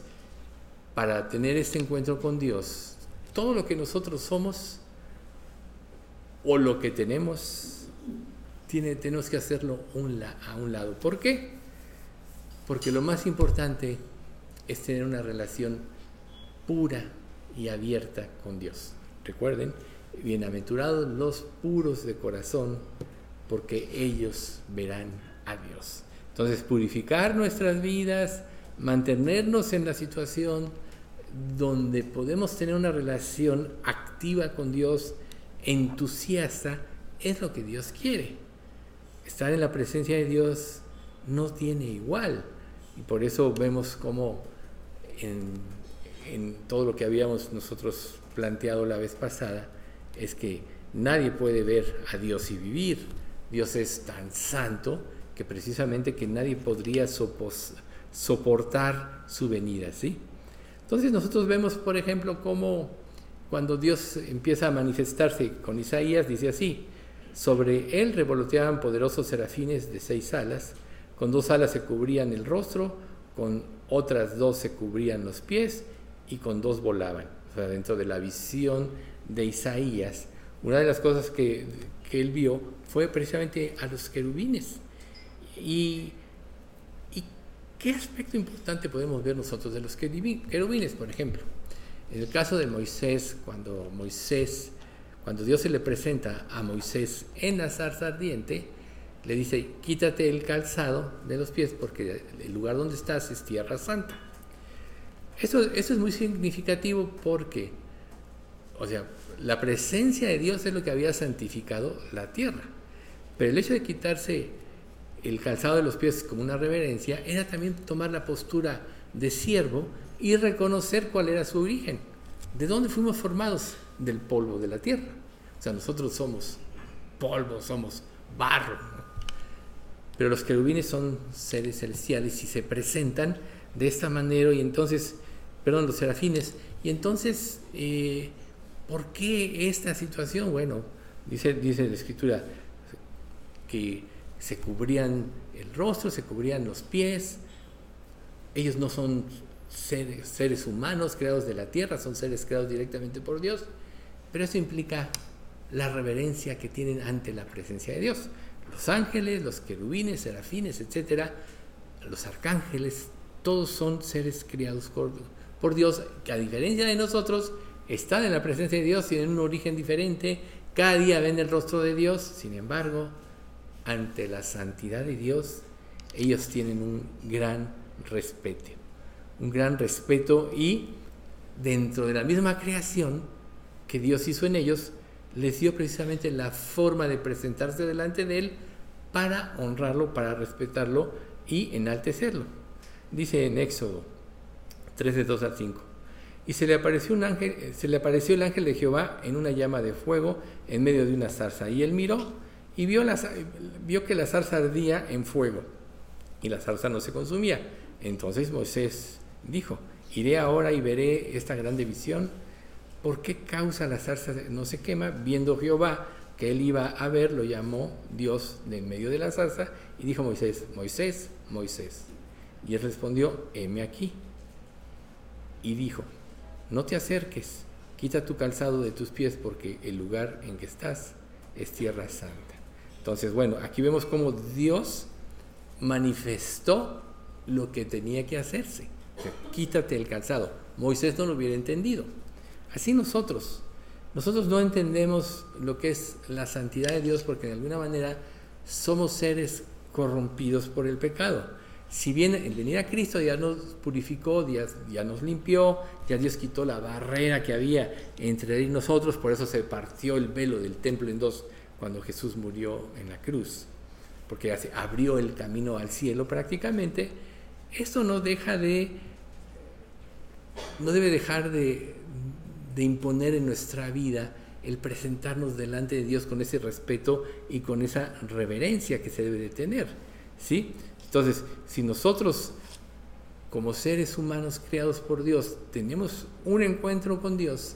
para tener este encuentro con Dios, todo lo que nosotros somos o lo que tenemos, tiene, tenemos que hacerlo a un lado. ¿Por qué? Porque lo más importante es tener una relación pura y abierta con Dios. Recuerden, bienaventurados los puros de corazón, porque ellos verán a Dios. Entonces, purificar nuestras vidas, mantenernos en la situación donde podemos tener una relación activa con Dios, entusiasta, es lo que Dios quiere. Estar en la presencia de Dios no tiene igual. Y por eso vemos como en en todo lo que habíamos nosotros planteado la vez pasada, es que nadie puede ver a Dios y vivir. Dios es tan santo que precisamente que nadie podría soportar su venida, ¿sí? Entonces nosotros vemos, por ejemplo, cómo cuando Dios empieza a manifestarse con Isaías, dice así, sobre él revoloteaban poderosos serafines de seis alas, con dos alas se cubrían el rostro, con otras dos se cubrían los pies, y con dos volaban. O sea, dentro de la visión de Isaías, una de las cosas que, él vio fue precisamente a los querubines. Y, y, qué aspecto importante podemos ver nosotros de los querubines, por ejemplo? En el caso de Moisés, cuando Moisés, cuando Dios se le presenta a Moisés en la zarza ardiente, le dice, quítate el calzado de los pies porque el lugar donde estás es tierra santa. Eso, es muy significativo porque, o sea, la presencia de Dios es lo que había santificado la tierra. Pero el hecho de quitarse el calzado de los pies como una reverencia era también tomar la postura de siervo y reconocer cuál era su origen. ¿De dónde fuimos formados? Del polvo de la tierra. O sea, nosotros somos polvo, somos barro. Pero los querubines son seres celestiales y se presentan de esta manera y entonces perdón, los serafines. Y entonces, eh, ¿por qué esta situación? Bueno, dice, dice la escritura que se cubrían el rostro, se cubrían los pies. Ellos no son seres, seres humanos creados de la tierra, son seres creados directamente por Dios. Pero eso implica la reverencia que tienen ante la presencia de Dios. Los ángeles, los querubines, serafines, etcétera, los arcángeles, todos son seres criados por, Dios, que a diferencia de nosotros, están en la presencia de Dios, tienen un origen diferente, cada día ven el rostro de Dios, sin embargo, ante la santidad de Dios, ellos tienen un gran respeto, un gran respeto y dentro de la misma creación que Dios hizo en ellos, les dio precisamente la forma de presentarse delante de Él para honrarlo, para respetarlo y enaltecerlo. Dice en Éxodo 3 de 2 al 5. Y se le apareció un ángel, se le apareció el ángel de Jehová en una llama de fuego en medio de una zarza. Y él miró y vio, la, vio que la zarza ardía en fuego y la zarza no se consumía. Entonces Moisés dijo, iré ahora y veré esta grande visión ¿Por qué causa la zarza no se quema? Viendo Jehová que él iba a ver, lo llamó Dios de en medio de la zarza y dijo Moisés, Moisés, Moisés. Y él respondió, heme aquí. Y dijo, no te acerques, quita tu calzado de tus pies porque el lugar en que estás es tierra santa. Entonces, bueno, aquí vemos cómo Dios manifestó lo que tenía que hacerse. quítate el calzado. Moisés no lo hubiera entendido. Así nosotros, nosotros no entendemos lo que es la santidad de Dios porque de alguna manera somos seres corrompidos por el pecado. Si bien el venir a Cristo ya nos purificó, ya, ya, nos limpió, ya Dios quitó la barrera que había entre él y nosotros, por eso se partió el velo del templo en dos cuando Jesús murió en la cruz, porque ya se abrió el camino al cielo prácticamente. Esto no deja de, no debe dejar de, de imponer en nuestra vida el presentarnos delante de Dios con ese respeto y con esa reverencia que se debe de tener. ¿sí? Entonces, si nosotros como seres humanos creados por Dios tenemos un encuentro con Dios,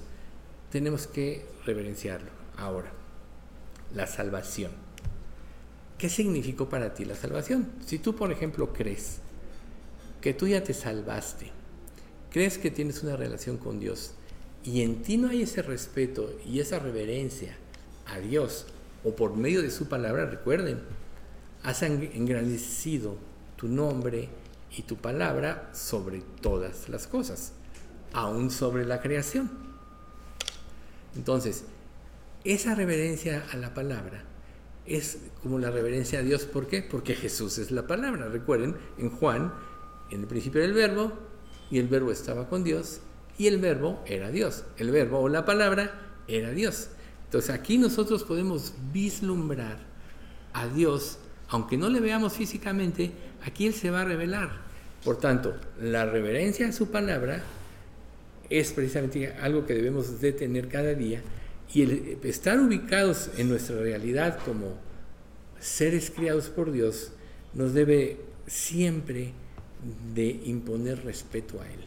tenemos que reverenciarlo. Ahora, la salvación. ¿Qué significó para ti la salvación? Si tú, por ejemplo, crees que tú ya te salvaste, crees que tienes una relación con Dios, y en ti no hay ese respeto y esa reverencia a Dios o por medio de su palabra, recuerden, has engrandecido tu nombre y tu palabra sobre todas las cosas, aún sobre la creación. Entonces, esa reverencia a la palabra es como la reverencia a Dios. ¿Por qué? Porque Jesús es la palabra. Recuerden, en Juan, en el principio del verbo, y el verbo estaba con Dios, y el verbo era Dios. El verbo o la palabra era Dios. Entonces aquí nosotros podemos vislumbrar a Dios, aunque no le veamos físicamente, aquí Él se va a revelar. Por tanto, la reverencia a su palabra es precisamente algo que debemos de tener cada día y el estar ubicados en nuestra realidad como seres criados por Dios nos debe siempre de imponer respeto a Él.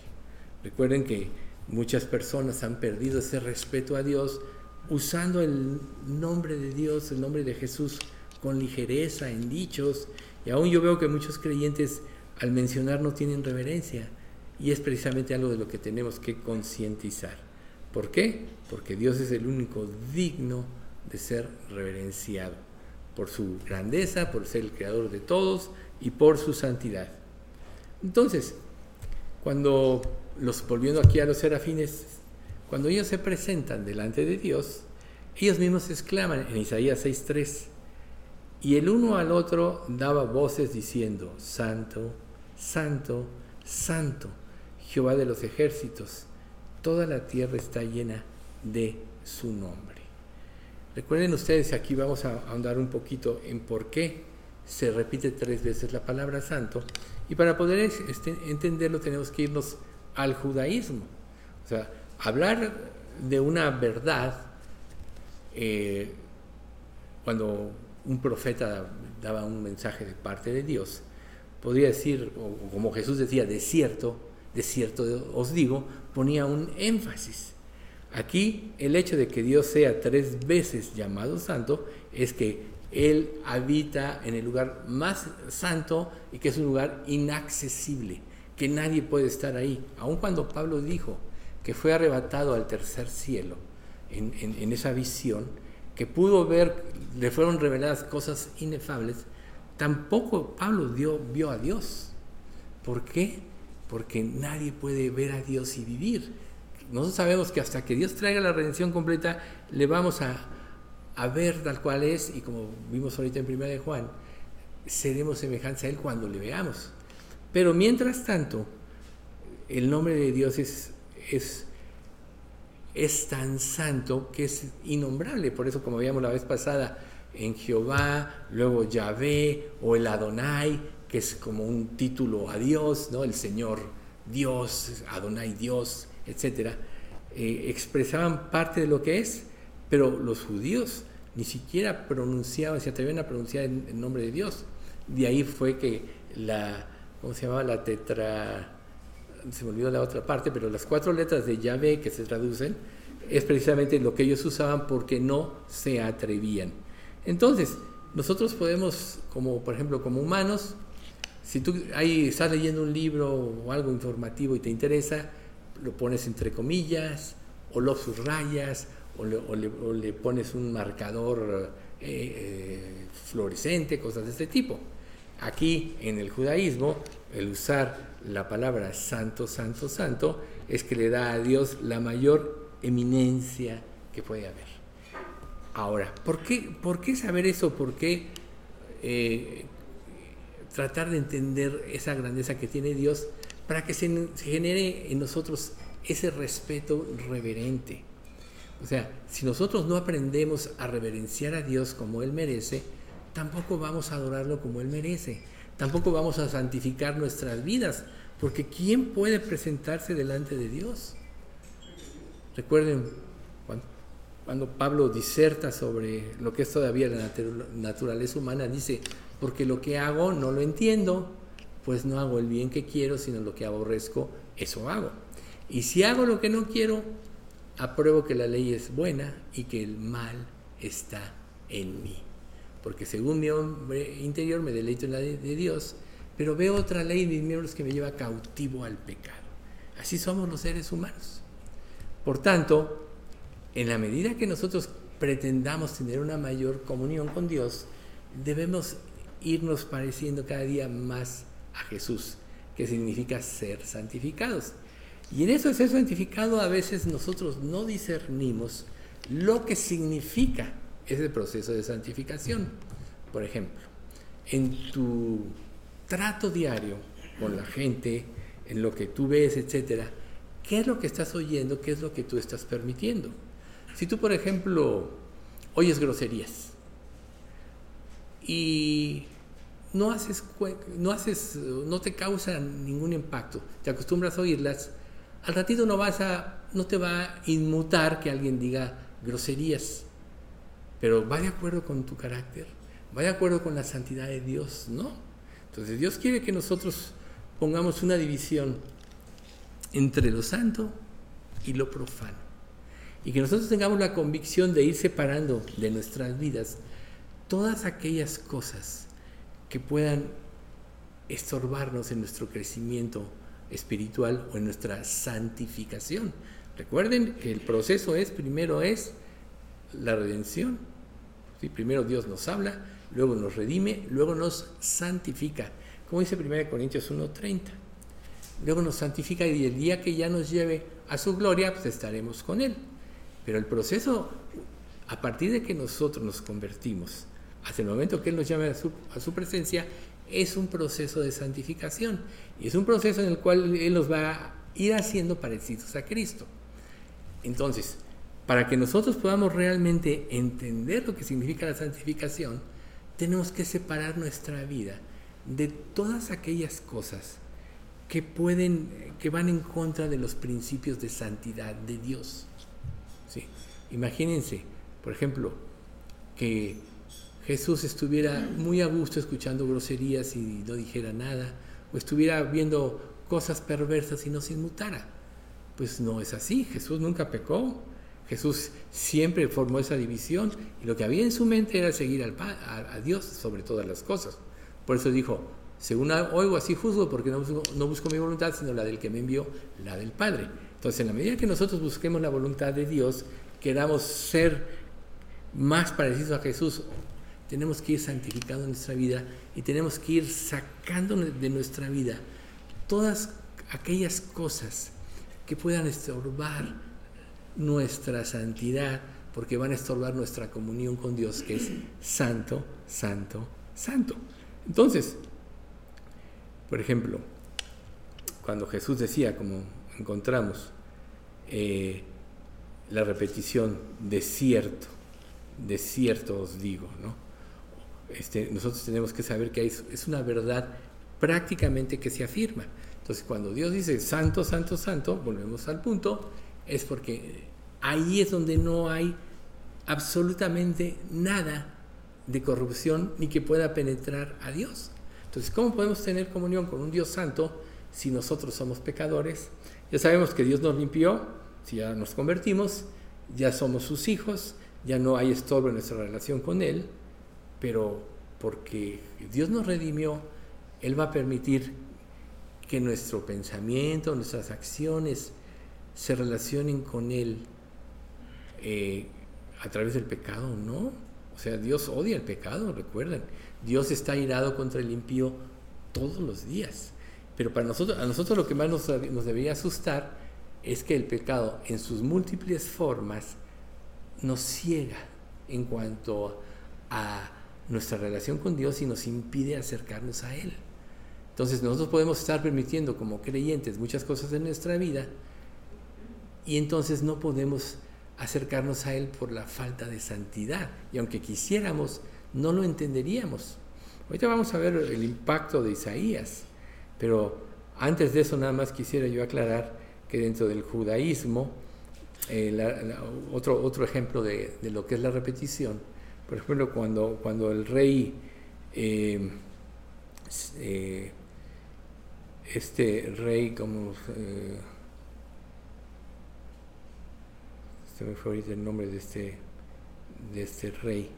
Recuerden que muchas personas han perdido ese respeto a Dios usando el nombre de Dios, el nombre de Jesús con ligereza en dichos. Y aún yo veo que muchos creyentes al mencionar no tienen reverencia. Y es precisamente algo de lo que tenemos que concientizar. ¿Por qué? Porque Dios es el único digno de ser reverenciado por su grandeza, por ser el creador de todos y por su santidad. Entonces, cuando los volviendo aquí a los serafines, cuando ellos se presentan delante de Dios, ellos mismos exclaman en Isaías 6:3, y el uno al otro daba voces diciendo, Santo, Santo, Santo, Jehová de los ejércitos, toda la tierra está llena de su nombre. Recuerden ustedes, aquí vamos a ahondar un poquito en por qué se repite tres veces la palabra santo, y para poder este, entenderlo tenemos que irnos al judaísmo. O sea, hablar de una verdad, eh, cuando un profeta daba un mensaje de parte de Dios, podría decir, o como Jesús decía, de cierto, de cierto os digo, ponía un énfasis. Aquí el hecho de que Dios sea tres veces llamado santo es que Él habita en el lugar más santo y que es un lugar inaccesible que nadie puede estar ahí. Aun cuando Pablo dijo que fue arrebatado al tercer cielo en, esa visión, que pudo ver, le fueron reveladas cosas inefables, tampoco Pablo dio, vio a Dios. ¿Por qué? Porque nadie puede ver a Dios y vivir. nosotros sabemos que hasta que Dios traiga la redención completa, le vamos a, ver tal cual es, y como vimos ahorita en 1 de Juan, seremos semejanza a Él cuando le veamos. Pero mientras tanto, el nombre de Dios es, es, es tan santo que es innombrable. Por eso, como veíamos la vez pasada, en Jehová, luego Yahvé o el Adonai, que es como un título a Dios, ¿no? el Señor Dios, Adonai Dios, etc., eh, expresaban parte de lo que es, pero los judíos ni siquiera pronunciaban, se atrevían a pronunciar el nombre de Dios. De ahí fue que la, ¿cómo se llamaba? La tetra, se me olvidó la otra parte, pero las cuatro letras de Yahvé que se traducen es precisamente lo que ellos usaban porque no se atrevían. Entonces, nosotros podemos, como por ejemplo, como humanos, si tú ahí estás leyendo un libro o algo informativo y te interesa, lo pones entre comillas, o lo subrayas, o le, pones un marcador eh, eh, fluorescente, cosas de este tipo. Aquí en el judaísmo, el usar la palabra santo, santo, santo, es que le da a Dios la mayor eminencia que puede haber. Ahora, ¿por qué, por qué saber eso? ¿Por qué eh, tratar de entender esa grandeza que tiene Dios para que se, genere en nosotros ese respeto reverente? O sea, si nosotros no aprendemos a reverenciar a Dios como Él merece, tampoco vamos a adorarlo como Él merece. Tampoco vamos a santificar nuestras vidas, porque ¿quién puede presentarse delante de Dios? Recuerden, cuando Pablo diserta sobre lo que es todavía la naturaleza humana, dice, porque lo que hago no lo entiendo, pues no hago el bien que quiero, sino lo que aborrezco, eso hago. Y si hago lo que no quiero, apruebo que la ley es buena y que el mal está en mí. Porque según mi hombre interior me deleito en la de, de Dios, pero veo otra ley en mis miembros que me lleva cautivo al pecado. Así somos los seres humanos. Por tanto, en la medida que nosotros pretendamos tener una mayor comunión con Dios, debemos irnos pareciendo cada día más a Jesús, que significa ser santificados. Y en eso de ser santificado a veces nosotros no discernimos lo que significa ese proceso de santificación. Por ejemplo, en tu trato diario con la gente, en lo que tú ves, etcétera, ¿qué es lo que estás oyendo? ¿Qué es lo que tú estás permitiendo? Si tú, por ejemplo, oyes groserías y no haces, no haces, no te causa ningún impacto, te acostumbras a oírlas, al ratito no vas a, no te va a inmutar que alguien diga groserías, pero va de acuerdo con tu carácter, va de acuerdo con la santidad de Dios, ¿no? Entonces Dios quiere que nosotros pongamos una división entre lo santo y lo profano. Y que nosotros tengamos la convicción de ir separando de nuestras vidas todas aquellas cosas que puedan estorbarnos en nuestro crecimiento espiritual o en nuestra santificación. Recuerden que el proceso es, primero es la redención. Primero Dios nos habla, luego nos redime, luego nos santifica. Como dice 1 Corintios 1.30. Luego nos santifica y el día que ya nos lleve a su gloria, pues estaremos con Él. Pero el proceso, a partir de que nosotros nos convertimos, hasta el momento que Él nos llame a su, a su presencia, es un proceso de santificación. Y es un proceso en el cual Él nos va a ir haciendo parecidos a Cristo. Entonces, para que nosotros podamos realmente entender lo que significa la santificación, tenemos que separar nuestra vida de todas aquellas cosas que pueden que van en contra de los principios de santidad de Dios. ¿Sí? Imagínense, por ejemplo, que Jesús estuviera muy a gusto escuchando groserías y no dijera nada, o estuviera viendo cosas perversas y no se inmutara. Pues no es así, Jesús nunca pecó, Jesús siempre formó esa división y lo que había en su mente era seguir al, a, Dios sobre todas las cosas. Por eso dijo, según oigo así juzgo porque no busco, no busco mi voluntad, sino la del que me envió, la del Padre. Entonces, en la medida que nosotros busquemos la voluntad de Dios, queramos ser más parecidos a Jesús, tenemos que ir santificando nuestra vida y tenemos que ir sacando de nuestra vida todas aquellas cosas que puedan estorbar nuestra santidad, porque van a estorbar nuestra comunión con Dios, que es santo, santo, santo. Entonces, por ejemplo, cuando Jesús decía, como encontramos, eh, la repetición de cierto, de cierto os digo, ¿no? Este, nosotros tenemos que saber que es una verdad prácticamente que se afirma. Entonces, cuando Dios dice santo, santo, santo, volvemos al punto, es porque ahí es donde no hay absolutamente nada de corrupción ni que pueda penetrar a Dios. Entonces, ¿cómo podemos tener comunión con un Dios santo si nosotros somos pecadores? Ya sabemos que Dios nos limpió, si ya nos convertimos, ya somos sus hijos, ya no hay estorbo en nuestra relación con Él, pero porque Dios nos redimió, Él va a permitir que nuestro pensamiento, nuestras acciones se relacionen con Él eh, a través del pecado, ¿no? O sea, Dios odia el pecado, recuerden. Dios está irado contra el impío todos los días. Pero para nosotros, a nosotros lo que más nos, nos debería asustar es que el pecado en sus múltiples formas nos ciega en cuanto a nuestra relación con Dios y nos impide acercarnos a Él. Entonces nosotros podemos estar permitiendo como creyentes muchas cosas en nuestra vida y entonces no podemos acercarnos a Él por la falta de santidad. Y aunque quisiéramos, no lo entenderíamos. Ahorita vamos a ver el impacto de Isaías, pero antes de eso nada más quisiera yo aclarar que dentro del judaísmo, eh, otro, otro ejemplo de, lo que es la repetición, por ejemplo, cuando, cuando el rey, eh, eh, este rey como... me fue ahorita el nombre de este, de este rey,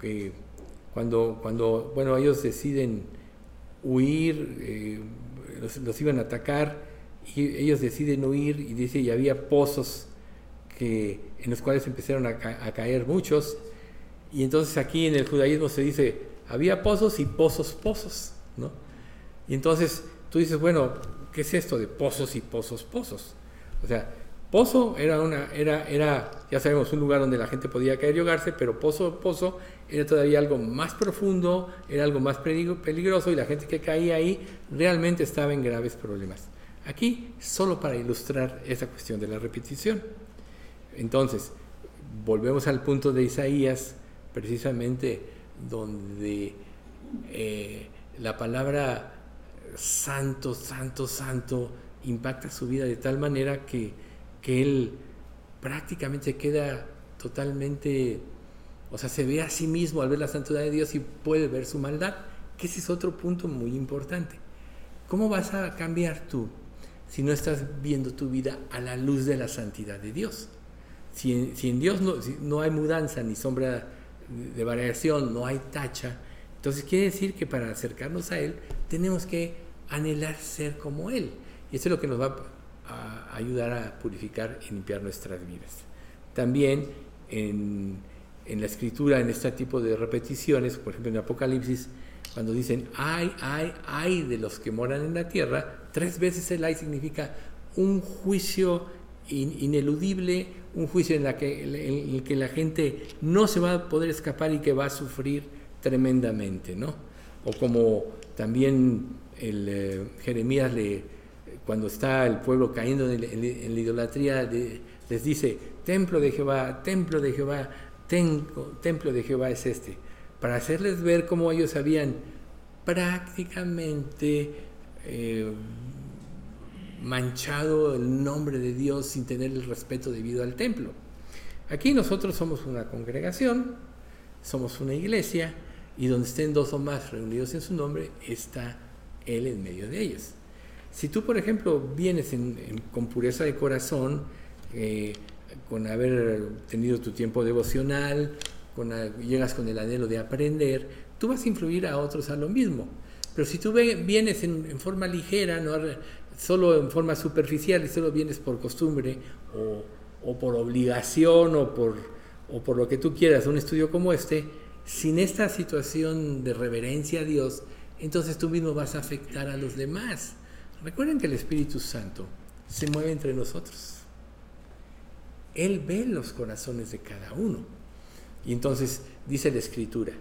que cuando, cuando, bueno, ellos deciden huir, los, iban a atacar, y ellos deciden huir y dice, y había pozos que, en los cuales empezaron a, caer muchos, y entonces aquí en el judaísmo se dice, había pozos y pozos, pozos, ¿no? Y entonces tú dices, bueno, ¿qué es esto de pozos y pozos, pozos? O sea, pozo era una, era, era, ya sabemos, un lugar donde la gente podía caer y ahogarse, pero pozo, pozo era todavía algo más profundo, era algo más peligroso y la gente que caía ahí realmente estaba en graves problemas. Aquí, solo para ilustrar esa cuestión de la repetición. Entonces, volvemos al punto de Isaías, precisamente donde eh, la palabra santo, santo, santo impacta su vida de tal manera que, que él prácticamente queda totalmente, o sea, se ve a sí mismo al ver la santidad de Dios y puede ver su maldad, que ese es otro punto muy importante. ¿Cómo vas a cambiar tú si no estás viendo tu vida a la luz de la santidad de Dios. Si en, Dios no, no, hay mudanza ni sombra de variación, no hay tacha, entonces quiere decir que para acercarnos a Él tenemos que anhelar ser como Él. Y eso es lo que nos va a ayudar a purificar y limpiar nuestras vidas. También en, en la escritura, en este tipo de repeticiones, por ejemplo en Apocalipsis, cuando dicen ay, ay, ay de los que moran en la tierra, tres veces el ay significa un juicio ineludible, un juicio en, la que, en el que la gente no se va a poder escapar y que va a sufrir tremendamente, ¿no? O como también el, eh, Jeremías le, cuando está el pueblo cayendo en, la idolatría, les dice, templo de Jehová, templo de Jehová, templo de Jehová es este para hacerles ver cómo ellos habían prácticamente eh, manchado el nombre de Dios sin tener el respeto debido al templo. Aquí nosotros somos una congregación, somos una iglesia, y donde estén dos o más reunidos en su nombre, está Él en medio de ellos. Si tú, por ejemplo, vienes con pureza de corazón, eh, con haber tenido tu tiempo devocional, llegas con el anhelo de aprender, tú vas a influir a otros a lo mismo. Pero si tú vienes en, forma ligera, no solo en forma superficial y solo vienes por costumbre o, por obligación o por, o por lo que tú quieras, un estudio como este, sin esta situación de reverencia a Dios, entonces tú mismo vas a afectar a los demás. Recuerden que el Espíritu Santo se mueve entre nosotros. Él ve los corazones de cada uno. Y entonces dice la Escritura,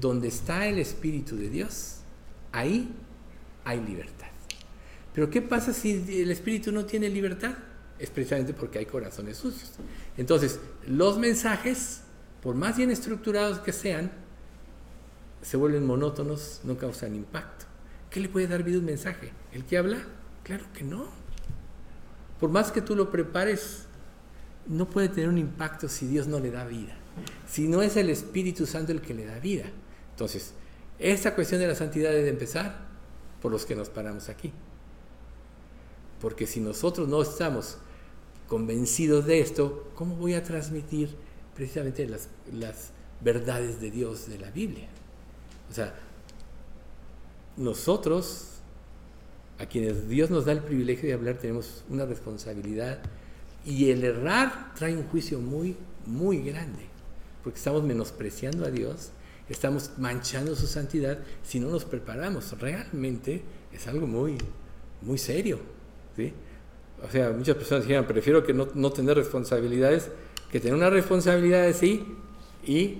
donde está el Espíritu de Dios, ahí hay libertad. Pero ¿qué pasa si el Espíritu no tiene libertad? Es precisamente porque hay corazones sucios. Entonces, los mensajes, por más bien estructurados que sean, se vuelven monótonos, no causan impacto. ¿Qué le puede dar vida un mensaje? ¿El que habla? Claro que no. Por más que tú lo prepares, no puede tener un impacto si Dios no le da vida. Si no es el Espíritu Santo el que le da vida. Entonces, esta cuestión de la santidad debe empezar por los que nos paramos aquí. Porque si nosotros no estamos convencidos de esto, ¿cómo voy a transmitir precisamente las, las verdades de Dios de la Biblia? O sea, nosotros, a quienes Dios nos da el privilegio de hablar, tenemos una responsabilidad y el errar trae un juicio muy, muy grande, porque estamos menospreciando a Dios, estamos manchando su santidad si no nos preparamos. Realmente es algo muy, muy serio. O sea, muchas personas dijeron, prefiero que no, no tener responsabilidades que tener una responsabilidad sí y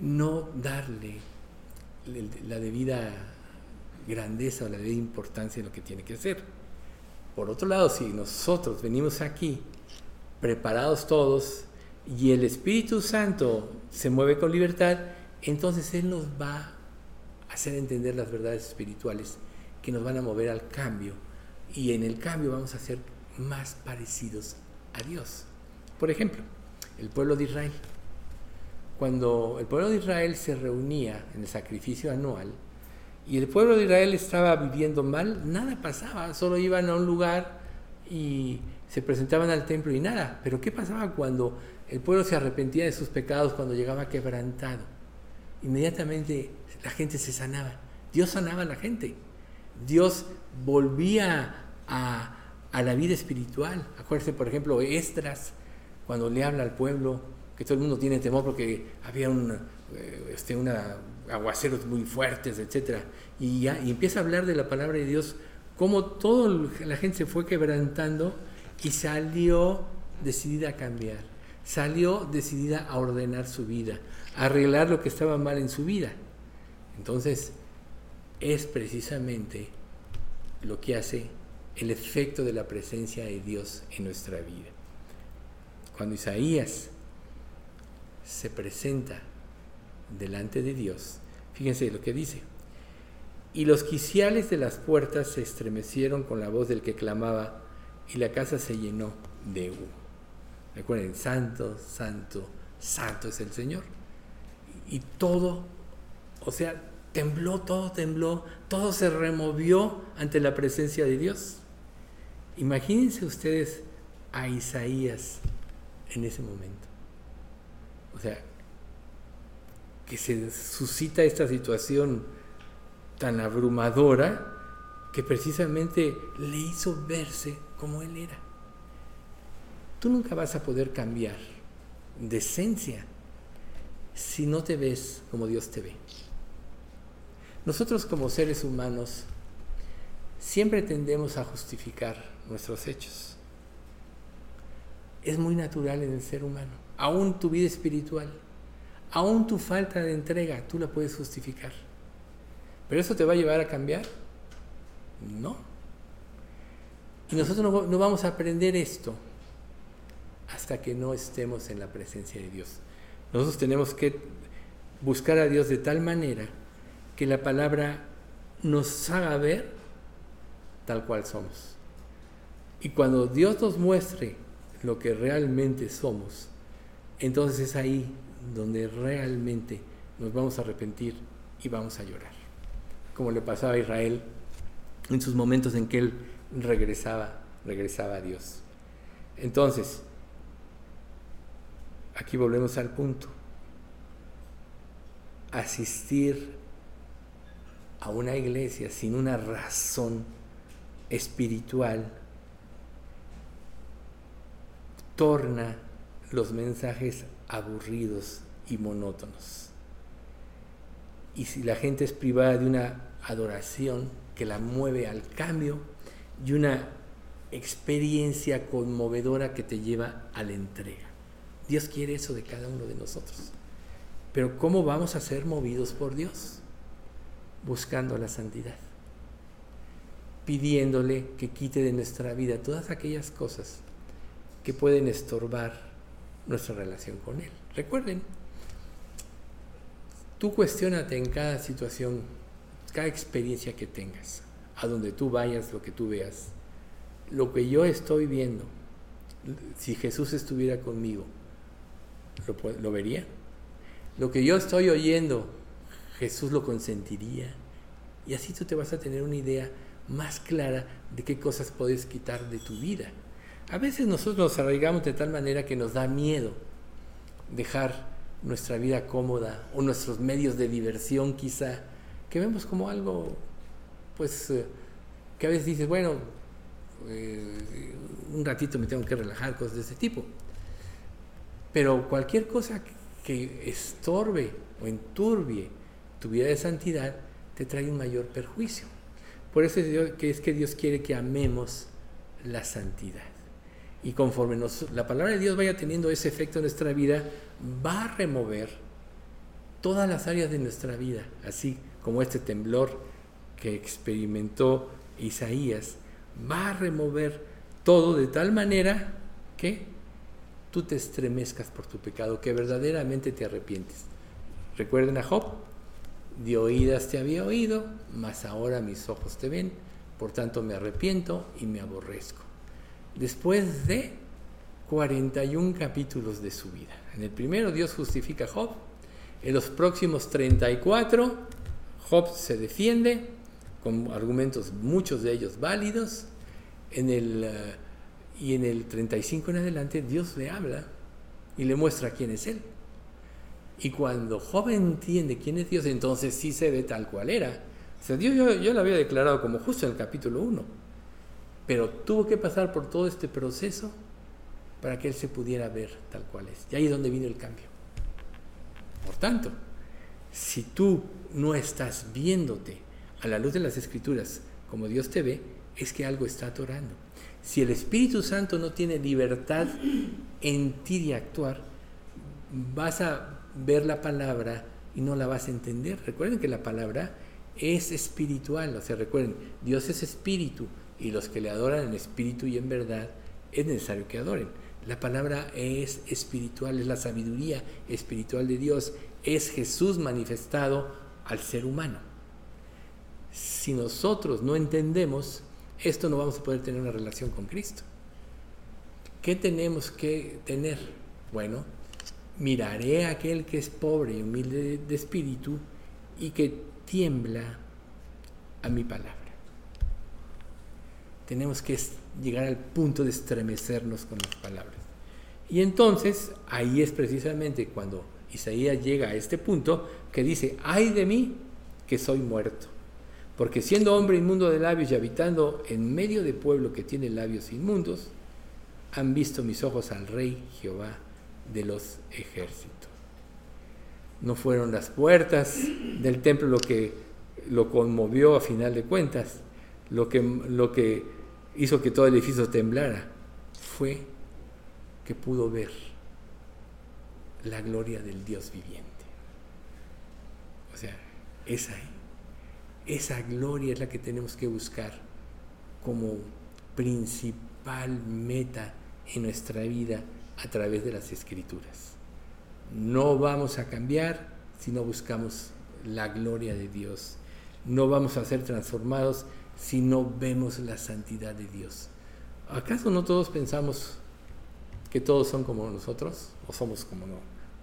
no darle la debida grandeza o la debida importancia de lo que tiene que hacer. Por otro lado, si nosotros venimos aquí preparados todos y el Espíritu Santo se mueve con libertad, entonces Él nos va a hacer entender las verdades espirituales que nos van a mover al cambio y en el cambio vamos a ser más parecidos a Dios. Por ejemplo, el pueblo de Israel. Cuando el pueblo de Israel se reunía en el sacrificio anual, y el pueblo de Israel estaba viviendo mal, nada pasaba, solo iban a un lugar y se presentaban al templo y nada. Pero ¿qué pasaba cuando el pueblo se arrepentía de sus pecados, cuando llegaba quebrantado? Inmediatamente la gente se sanaba. Dios sanaba a la gente. Dios volvía a, la vida espiritual. Acuérdense, por ejemplo, Estras, cuando le habla al pueblo, que todo el mundo tiene temor porque había un, eh, este, una aguaceros muy fuertes, etc. Y, ya, y empieza a hablar de la palabra de Dios, cómo toda la gente se fue quebrantando y salió decidida a cambiar, salió decidida a ordenar su vida, a arreglar lo que estaba mal en su vida. Entonces, es precisamente lo que hace el efecto de la presencia de Dios en nuestra vida. Cuando Isaías se presenta delante de Dios. Fíjense lo que dice. Y los quiciales de las puertas se estremecieron con la voz del que clamaba y la casa se llenó de humo. Recuerden, santo, santo, santo es el Señor. Y todo, o sea, tembló, todo tembló, todo se removió ante la presencia de Dios. Imagínense ustedes a Isaías en ese momento. O sea, que se suscita esta situación tan abrumadora que precisamente le hizo verse como él era. Tú nunca vas a poder cambiar de esencia si no te ves como Dios te ve. Nosotros como seres humanos siempre tendemos a justificar nuestros hechos. Es muy natural en el ser humano, aún tu vida espiritual aún tu falta de entrega, tú la puedes justificar. ¿Pero eso te va a llevar a cambiar? No. Y nosotros no, vamos a aprender esto hasta que no estemos en la presencia de Dios. Nosotros tenemos que buscar a Dios de tal manera que la palabra nos haga ver tal cual somos. Y cuando Dios nos muestre lo que realmente somos, entonces es ahí donde realmente nos vamos a arrepentir y vamos a llorar, como le pasaba a Israel en sus momentos en que él regresaba, regresaba a Dios. Entonces, aquí volvemos al punto. Asistir a una iglesia sin una razón espiritual torna los mensajes aburridos y monótonos. Y si la gente es privada de una adoración, que la mueve al cambio y una experiencia conmovedora que te lleva a la entrega. Dios quiere eso de cada uno de nosotros. Pero ¿cómo vamos a ser movidos por Dios? Buscando la santidad. Pidiéndole que quite de nuestra vida todas aquellas cosas que pueden estorbar nuestra relación con Él. Recuerden, tú cuestionate en cada situación, cada experiencia que tengas, a donde tú vayas, lo que tú veas, lo que yo estoy viendo, si Jesús estuviera conmigo, ¿lo, vería? Lo que yo estoy oyendo, Jesús lo consentiría. Y así tú te vas a tener una idea más clara de qué cosas puedes quitar de tu vida. A veces nosotros nos arraigamos de tal manera que nos da miedo dejar nuestra vida cómoda o nuestros medios de diversión quizá, que vemos como algo, pues, eh, que a veces dices, bueno, eh, un ratito me tengo que relajar, cosas de ese tipo. Pero cualquier cosa que estorbe o enturbie tu vida de santidad te trae un mayor perjuicio. Por eso es que, es que Dios quiere que amemos la santidad. Y conforme la palabra de Dios vaya teniendo ese efecto en nuestra vida, va a remover todas las áreas de nuestra vida, así como este temblor que experimentó Isaías, va a remover todo de tal manera que tú te estremezcas por tu pecado, que verdaderamente te arrepientes. Recuerden a Job, de oídas te había oído, mas ahora mis ojos te ven, por tanto me arrepiento y me aborrezco. Después de 41 capítulos de su vida. En el primero Dios justifica a Job, en los próximos 34 Job se defiende con argumentos, muchos de ellos válidos, en el... Eh, y en el 35 en adelante Dios le habla y le muestra quién es Él. Y cuando Job entiende quién es Dios, entonces sí se ve tal cual era. O sea, Dios yo, yo lo había declarado como justo en el capítulo 1, pero tuvo que pasar por todo este proceso para que Él se pudiera ver tal cual es. Y ahí es donde vino el cambio. Por tanto, si tú no estás viéndote a la luz de las escrituras como Dios te ve, es que algo está atorando. Si el Espíritu Santo no tiene libertad en ti de actuar, vas a ver la palabra y no la vas a entender. Recuerden que la palabra es espiritual, o sea, recuerden, Dios es espíritu y los que le adoran en espíritu y en verdad es necesario que adoren. La palabra es espiritual, es la sabiduría espiritual de Dios, es Jesús manifestado al ser humano. Si nosotros no entendemos, esto no vamos a poder tener una relación con Cristo. ¿Qué tenemos que tener? Bueno, miraré a aquel que es pobre y humilde de espíritu y que tiembla a mi palabra. Tenemos que llegar al punto de estremecernos con las palabras. Y entonces ahí es precisamente cuando Isaías llega a este punto que dice, ay de mí que soy muerto porque siendo hombre inmundo de labios y habitando en medio de pueblo que tiene labios inmundos, han visto mis ojos al Rey Jehová de los ejércitos. No fueron las puertas del templo lo que lo conmovió a final de cuentas, lo que, lo que hizo que todo el edificio temblara, fue que pudo ver la gloria del Dios viviente. O sea, esa esa gloria es la que tenemos que buscar como principal meta en nuestra vida a través de las escrituras. No vamos a cambiar si no buscamos la gloria de Dios. No vamos a ser transformados si no vemos la santidad de Dios. ¿Acaso no todos pensamos que todos son como nosotros o somos como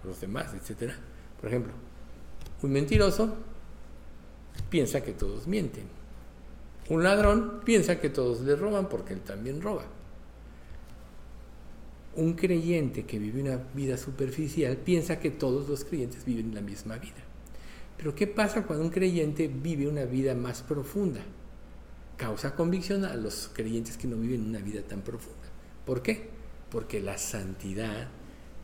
los demás, etcétera? Por ejemplo, un mentiroso piensa que todos mienten. Un ladrón piensa que todos le roban porque él también roba. Un creyente que vive una vida superficial piensa que todos los creyentes viven la misma vida. Pero ¿qué pasa cuando un creyente vive una vida más profunda? Causa convicción a los creyentes que no viven una vida tan profunda. ¿Por qué? Porque la santidad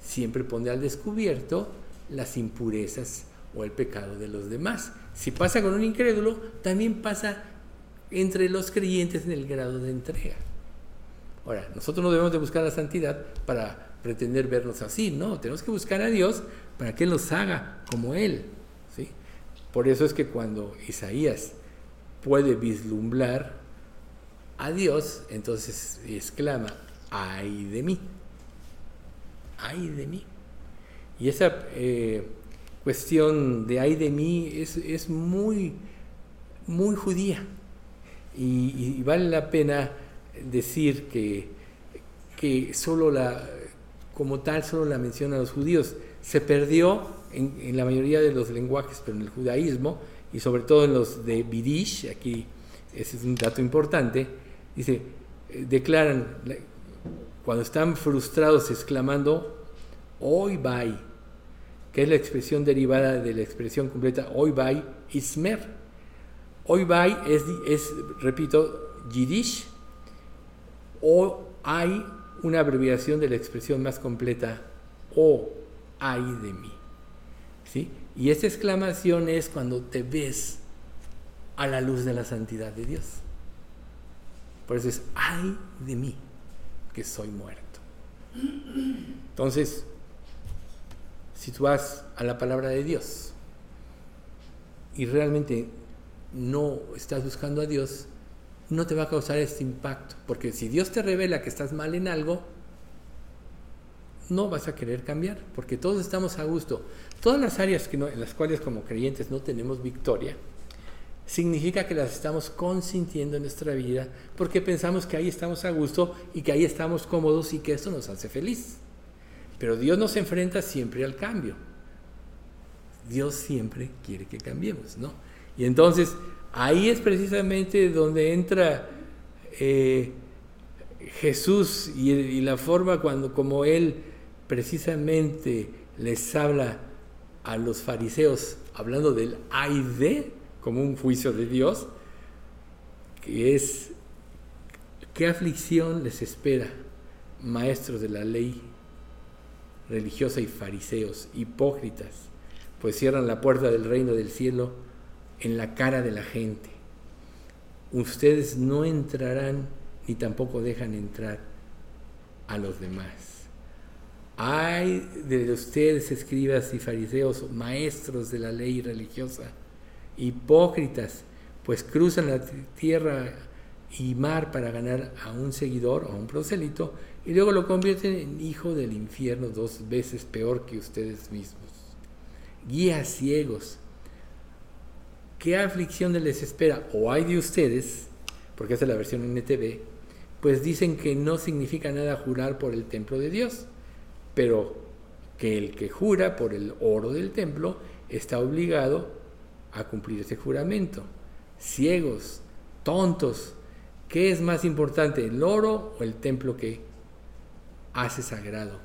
siempre pone al descubierto las impurezas o el pecado de los demás. Si pasa con un incrédulo, también pasa entre los creyentes en el grado de entrega. Ahora, nosotros no debemos de buscar la santidad para pretender vernos así, no, tenemos que buscar a Dios para que nos haga como Él. ¿sí? Por eso es que cuando Isaías puede vislumbrar a Dios, entonces exclama, ay de mí, ay de mí. Y esa eh, cuestión de ay de mí es, muy, muy judía. Y, vale la pena decir que, que solo la, como tal, solo la menciona a los judíos. Se perdió en, la mayoría de los lenguajes, pero en el judaísmo, y sobre todo en los de Bidish, aquí ese es un dato importante, dice, eh, declaran, cuando están frustrados exclamando, hoy vai, que es la expresión derivada de la expresión completa hoy vai ismer. Hoy vai es, es, repito, yiddish, o hay una abreviación de la expresión más completa, o ay de mí. ¿Sí? Y esta exclamación es cuando te ves a la luz de la santidad de Dios. Por eso es, ay de mí, que soy muerto. Entonces, si tú vas a la palabra de Dios y realmente no estás buscando a Dios, no te va a causar este impacto. Porque si Dios te revela que estás mal en algo, no vas a querer cambiar, porque todos estamos a gusto. Todas las áreas en las cuales como creyentes no tenemos victoria, significa que las estamos consintiendo en nuestra vida, porque pensamos que ahí estamos a gusto y que ahí estamos cómodos y que esto nos hace feliz. Pero Dios nos enfrenta siempre al cambio. Dios siempre quiere que cambiemos, ¿no? Y entonces ahí es precisamente donde entra eh, Jesús y, la forma cuando como Él precisamente les habla a los fariseos, hablando del ay de, como un juicio de Dios, que es, ¿qué aflicción les espera, maestros de la ley religiosa y fariseos, hipócritas, pues cierran la puerta del reino del cielo en la cara de la gente. Ustedes no entrarán ni tampoco dejan entrar a los demás. Hay de ustedes, escribas y fariseos, maestros de la ley religiosa, hipócritas, pues cruzan la tierra y mar para ganar a un seguidor o a un prosélito y luego lo convierten en hijo del infierno dos veces peor que ustedes mismos. Guías ciegos, ¿qué aflicción les espera? O hay de ustedes, porque esa es la versión NTV, pues dicen que no significa nada jurar por el templo de Dios pero que el que jura por el oro del templo está obligado a cumplir ese juramento. Ciegos, tontos, ¿qué es más importante, el oro o el templo que hace sagrado?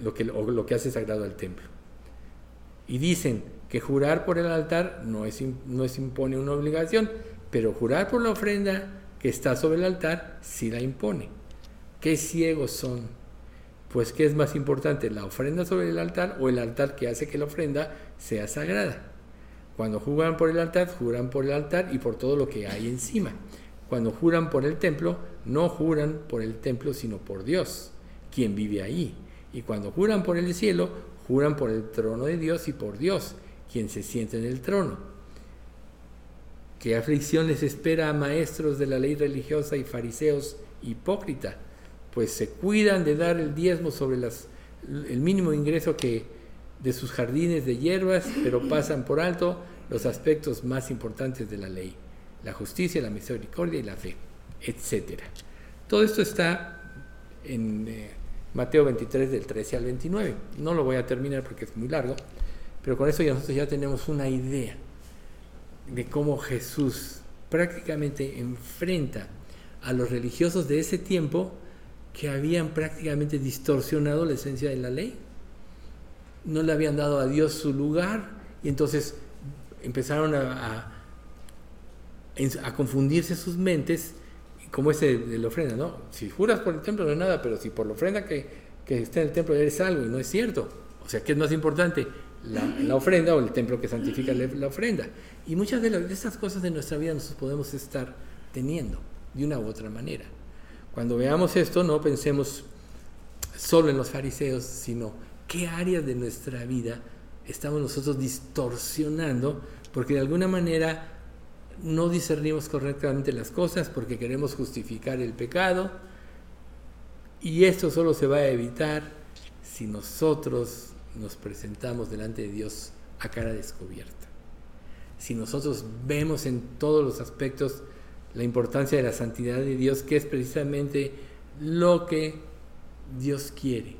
Lo que, lo que hace sagrado al templo. Y dicen que jurar por el altar no, es, no es impone una obligación, pero jurar por la ofrenda que está sobre el altar sí la impone. ¿Qué ciegos son? Pues ¿qué es más importante, la ofrenda sobre el altar o el altar que hace que la ofrenda sea sagrada? Cuando juran por el altar, juran por el altar y por todo lo que hay encima. Cuando juran por el templo, no juran por el templo, sino por Dios, quien vive ahí. Y cuando juran por el cielo, juran por el trono de Dios y por Dios, quien se siente en el trono. ¿Qué aflicción les espera a maestros de la ley religiosa y fariseos hipócritas? Pues se cuidan de dar el diezmo sobre las, el mínimo ingreso que de sus jardines de hierbas, pero pasan por alto los aspectos más importantes de la ley, la justicia, la misericordia y la fe, etc. Todo esto está en eh, Mateo 23 del 13 al 29. No lo voy a terminar porque es muy largo, pero con eso ya nosotros ya tenemos una idea de cómo Jesús prácticamente enfrenta a los religiosos de ese tiempo que habían prácticamente distorsionado la esencia de la ley. No le habían dado a Dios su lugar y entonces empezaron a, a, confundirse sus mentes, como ese de la ofrenda, ¿no? Si juras por el templo no es nada, pero si por la ofrenda que, que está en el templo eres algo y no es cierto. O sea, ¿qué es más importante? la, ofrenda o el templo que santifica la, ofrenda. Y muchas de, de estas cosas de nuestra vida nos podemos estar teniendo de una u otra manera. Cuando veamos esto, no pensemos solo en los fariseos, sino qué áreas de nuestra vida estamos nosotros distorsionando porque de alguna manera no discernimos correctamente las cosas porque queremos justificar el pecado y esto solo se va a evitar si nosotros nos presentamos delante de Dios a cara descubierta. Si nosotros vemos en todos los aspectos la importancia de la santidad de Dios, que es precisamente lo que Dios quiere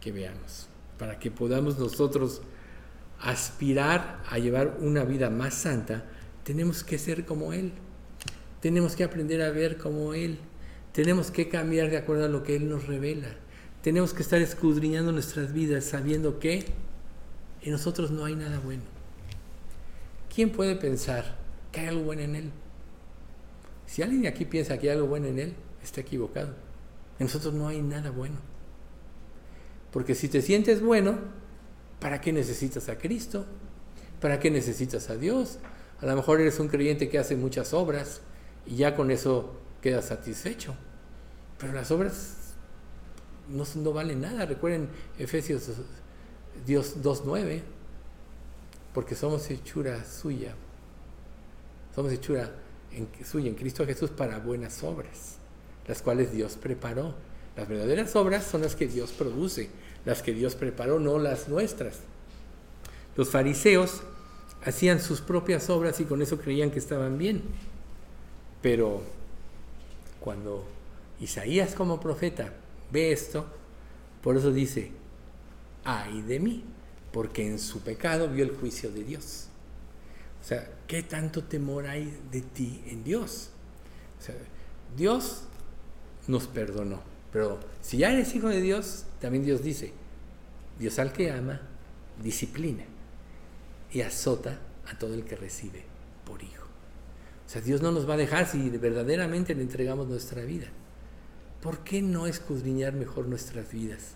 que veamos, para que podamos nosotros aspirar a llevar una vida más santa, tenemos que ser como Él, tenemos que aprender a ver como Él, tenemos que cambiar de acuerdo a lo que Él nos revela, tenemos que estar escudriñando nuestras vidas sabiendo que en nosotros no hay nada bueno. ¿Quién puede pensar que hay algo bueno en Él? Si alguien aquí piensa que hay algo bueno en Él, está equivocado. En nosotros no hay nada bueno. Porque si te sientes bueno, ¿para qué necesitas a Cristo? ¿Para qué necesitas a Dios? A lo mejor eres un creyente que hace muchas obras y ya con eso quedas satisfecho. Pero las obras no, no valen nada. Recuerden Efesios Dios 2.9, porque somos hechura suya. Somos hechura en, suya en Cristo Jesús para buenas obras, las cuales Dios preparó. Las verdaderas obras son las que Dios produce, las que Dios preparó, no las nuestras. Los fariseos hacían sus propias obras y con eso creían que estaban bien. Pero cuando Isaías como profeta ve esto, por eso dice, ay de mí, porque en su pecado vio el juicio de Dios. O sea, ¿qué tanto temor hay de ti en Dios? O sea, Dios nos perdonó, pero si ya eres hijo de Dios, también Dios dice, Dios al que ama, disciplina y azota a todo el que recibe por hijo. O sea, Dios no nos va a dejar si verdaderamente le entregamos nuestra vida. ¿Por qué no escudriñar mejor nuestras vidas?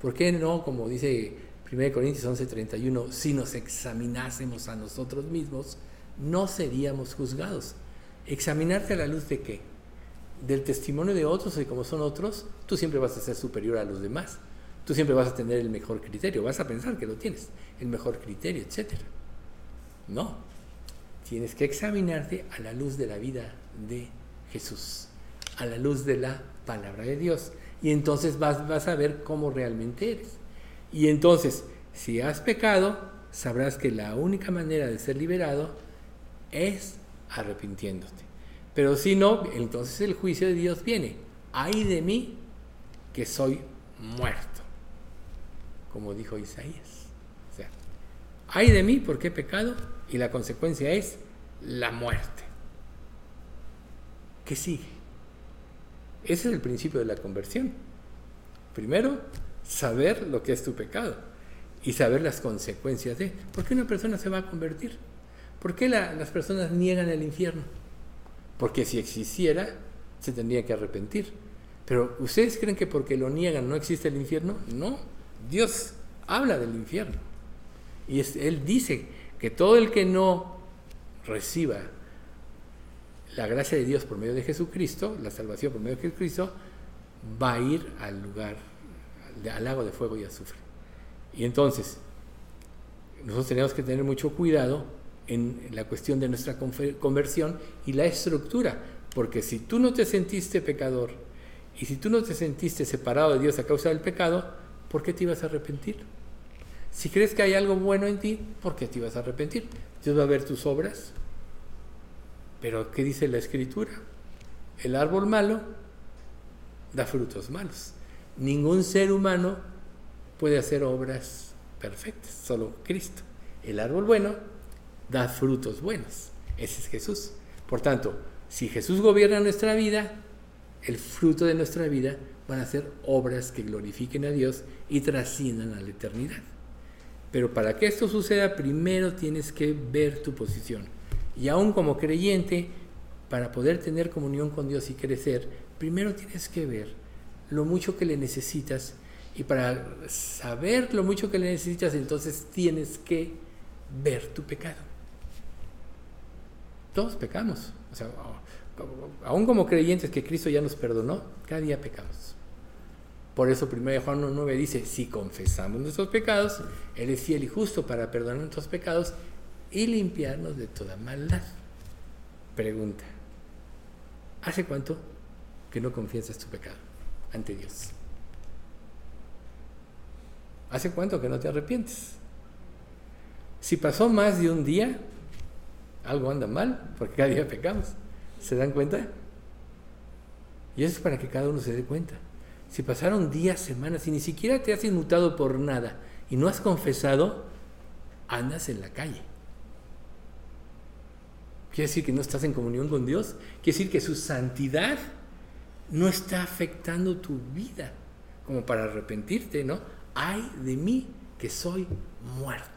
¿Por qué no, como dice 1 Corintios 11:31, si nos examinásemos a nosotros mismos, no seríamos juzgados. ¿Examinarte a la luz de qué? Del testimonio de otros y como son otros, tú siempre vas a ser superior a los demás. Tú siempre vas a tener el mejor criterio, vas a pensar que lo tienes, el mejor criterio, etc. No, tienes que examinarte a la luz de la vida de Jesús, a la luz de la palabra de Dios. Y entonces vas, vas a ver cómo realmente eres. Y entonces, si has pecado, sabrás que la única manera de ser liberado es arrepintiéndote. Pero si no, entonces el juicio de Dios viene. Ay de mí que soy muerto, como dijo Isaías. O sea, ay de mí porque he pecado y la consecuencia es la muerte. ¿Qué sigue? Ese es el principio de la conversión. Primero, saber lo que es tu pecado y saber las consecuencias de. ¿Por qué una persona se va a convertir? ¿Por qué las personas niegan el infierno? Porque si existiera, se tendría que arrepentir. Pero ¿ustedes creen que porque lo niegan no existe el infierno? No. Dios habla del infierno. Y Él dice que todo el que no reciba la gracia de Dios por medio de Jesucristo, la salvación por medio de Jesucristo, va a ir al lugar al lago de fuego y azufre. Y entonces, nosotros tenemos que tener mucho cuidado en la cuestión de nuestra conversión y la estructura, porque si tú no te sentiste pecador y si tú no te sentiste separado de Dios a causa del pecado, ¿por qué te ibas a arrepentir? Si crees que hay algo bueno en ti, ¿por qué te ibas a arrepentir? Dios va a ver tus obras. Pero ¿qué dice la escritura? El árbol malo da frutos malos. Ningún ser humano puede hacer obras perfectas, solo Cristo. El árbol bueno da frutos buenos. Ese es Jesús. Por tanto, si Jesús gobierna nuestra vida, el fruto de nuestra vida van a ser obras que glorifiquen a Dios y trasciendan a la eternidad. Pero para que esto suceda, primero tienes que ver tu posición. Y aún como creyente, para poder tener comunión con Dios y crecer, primero tienes que ver lo mucho que le necesitas Y para saber lo mucho que le necesitas, entonces tienes que ver tu pecado. Todos pecamos. O sea, aún como creyentes que Cristo ya nos perdonó, cada día pecamos. Por eso 1 Juan 1.9 dice, si confesamos nuestros pecados, Él es fiel y justo para perdonar nuestros pecados y limpiarnos de toda maldad. Pregunta, ¿hace cuánto que no confiesas tu pecado ante Dios? ¿Hace cuánto que no te arrepientes? Si pasó más de un día, algo anda mal, porque cada día pecamos. ¿Se dan cuenta? Y eso es para que cada uno se dé cuenta. Si pasaron días, semanas y ni siquiera te has inmutado por nada y no has confesado, andas en la calle. Quiere decir que no estás en comunión con Dios. Quiere decir que su santidad no está afectando tu vida como para arrepentirte, ¿no? Ay de mí que soy muerto.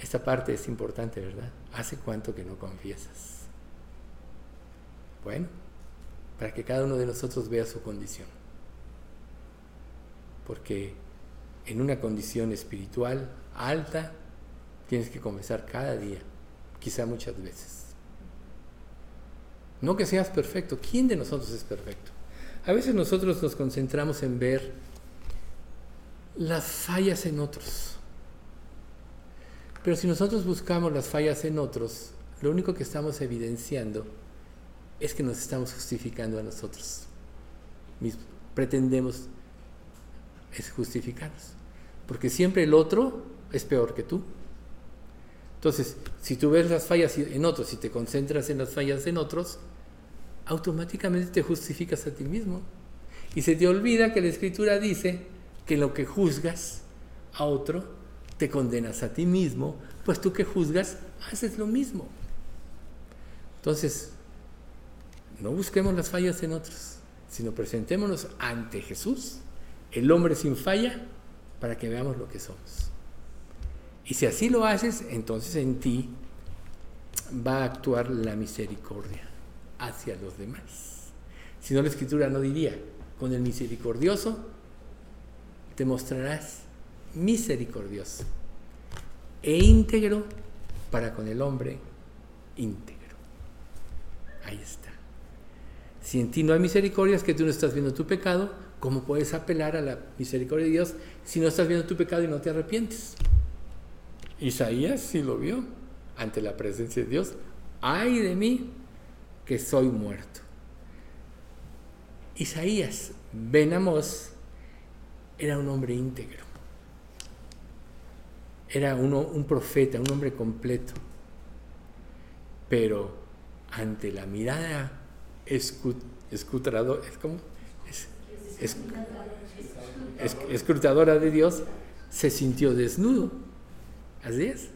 Esta parte es importante, ¿verdad? ¿Hace cuánto que no confiesas? Bueno, para que cada uno de nosotros vea su condición. Porque en una condición espiritual alta, tienes que confesar cada día, quizá muchas veces. No que seas perfecto, ¿quién de nosotros es perfecto? A veces nosotros nos concentramos en ver las fallas en otros. Pero si nosotros buscamos las fallas en otros, lo único que estamos evidenciando es que nos estamos justificando a nosotros mismos. Pretendemos justificarnos. Porque siempre el otro es peor que tú. Entonces, si tú ves las fallas en otros y te concentras en las fallas en otros, automáticamente te justificas a ti mismo. Y se te olvida que la escritura dice que lo que juzgas a otro, te condenas a ti mismo, pues tú que juzgas, haces lo mismo. Entonces, no busquemos las fallas en otros, sino presentémonos ante Jesús, el hombre sin falla, para que veamos lo que somos. Y si así lo haces, entonces en ti va a actuar la misericordia hacia los demás. Si no, la escritura no diría, con el misericordioso te mostrarás misericordioso e íntegro para con el hombre íntegro. Ahí está. Si en ti no hay misericordia, es que tú no estás viendo tu pecado, ¿cómo puedes apelar a la misericordia de Dios si no estás viendo tu pecado y no te arrepientes? Isaías sí lo vio ante la presencia de Dios. Ay de mí que soy muerto. Isaías Ben era un hombre íntegro. Era uno, un profeta, un hombre completo. Pero ante la mirada escrutadora, escrutadora de Dios, se sintió desnudo Así es.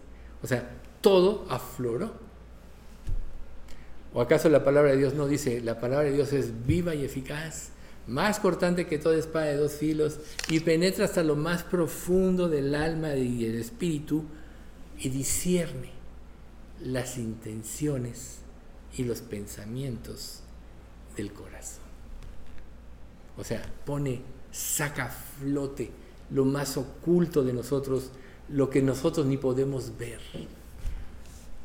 O sea, todo afloró. ¿O acaso la palabra de Dios no dice, la palabra de Dios es viva y eficaz, más cortante que toda espada de dos filos, y penetra hasta lo más profundo del alma y del espíritu, y discierne las intenciones y los pensamientos del corazón? O sea, pone, saca a flote lo más oculto de nosotros lo que nosotros ni podemos ver.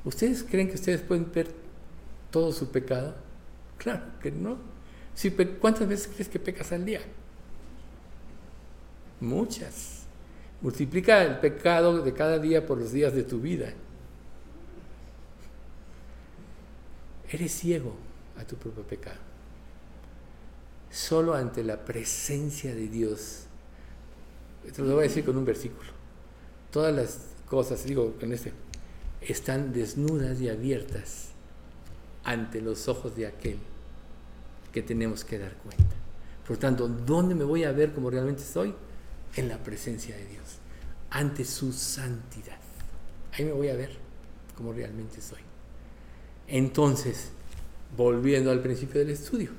¿Ustedes creen que ustedes pueden ver todo su pecado? Claro que no. Si, ¿Cuántas veces crees que pecas al día? Muchas. Multiplica el pecado de cada día por los días de tu vida. Eres ciego a tu propio pecado. Solo ante la presencia de Dios. Esto lo voy a decir con un versículo todas las cosas, digo en este, están desnudas y abiertas ante los ojos de aquel que tenemos que dar cuenta. Por tanto, ¿dónde me voy a ver como realmente soy? En la presencia de Dios, ante su santidad. Ahí me voy a ver como realmente soy. Entonces, volviendo al principio del estudio,